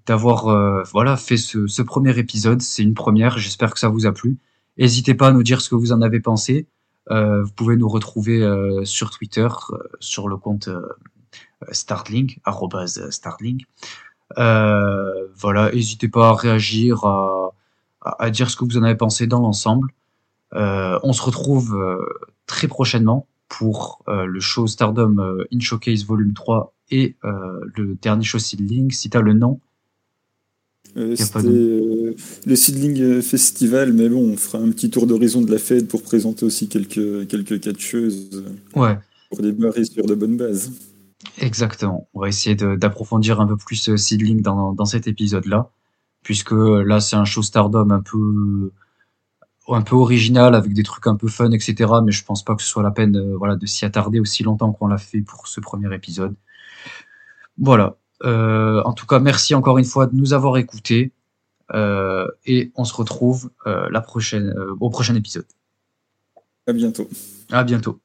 d'avoir euh, voilà fait ce, premier épisode. C'est une première. J'espère que ça vous a plu. N'hésitez pas à nous dire ce que vous en avez pensé. Euh, vous pouvez nous retrouver euh, sur Twitter sur le compte Startling Startling. voilà, n'hésitez pas à réagir, à, dire ce que vous en avez pensé dans l'ensemble. on se retrouve très prochainement pour euh, le show Stardom euh, in Showcase Volume 3 et le dernier show Seedling, si tu as le nom. C'était le Seedling Festival, mais bon, on fera un petit tour d'horizon de la fête pour présenter aussi quelques, quelques catcheuses. Ouais. Pour démarrer sur de bonnes bases. Exactement. On va essayer d'approfondir un peu plus Seedling dans, dans cet épisode-là, puisque là, c'est un show Stardom un peu un peu original avec des trucs un peu fun, etc. Mais je pense pas que ce soit la peine euh, voilà, de s'y attarder aussi longtemps qu'on l'a fait pour ce premier épisode. Voilà. Euh, en tout cas, merci encore une fois de nous avoir écoutés. Euh, et on se retrouve la prochaine, au prochain épisode. À bientôt. À bientôt.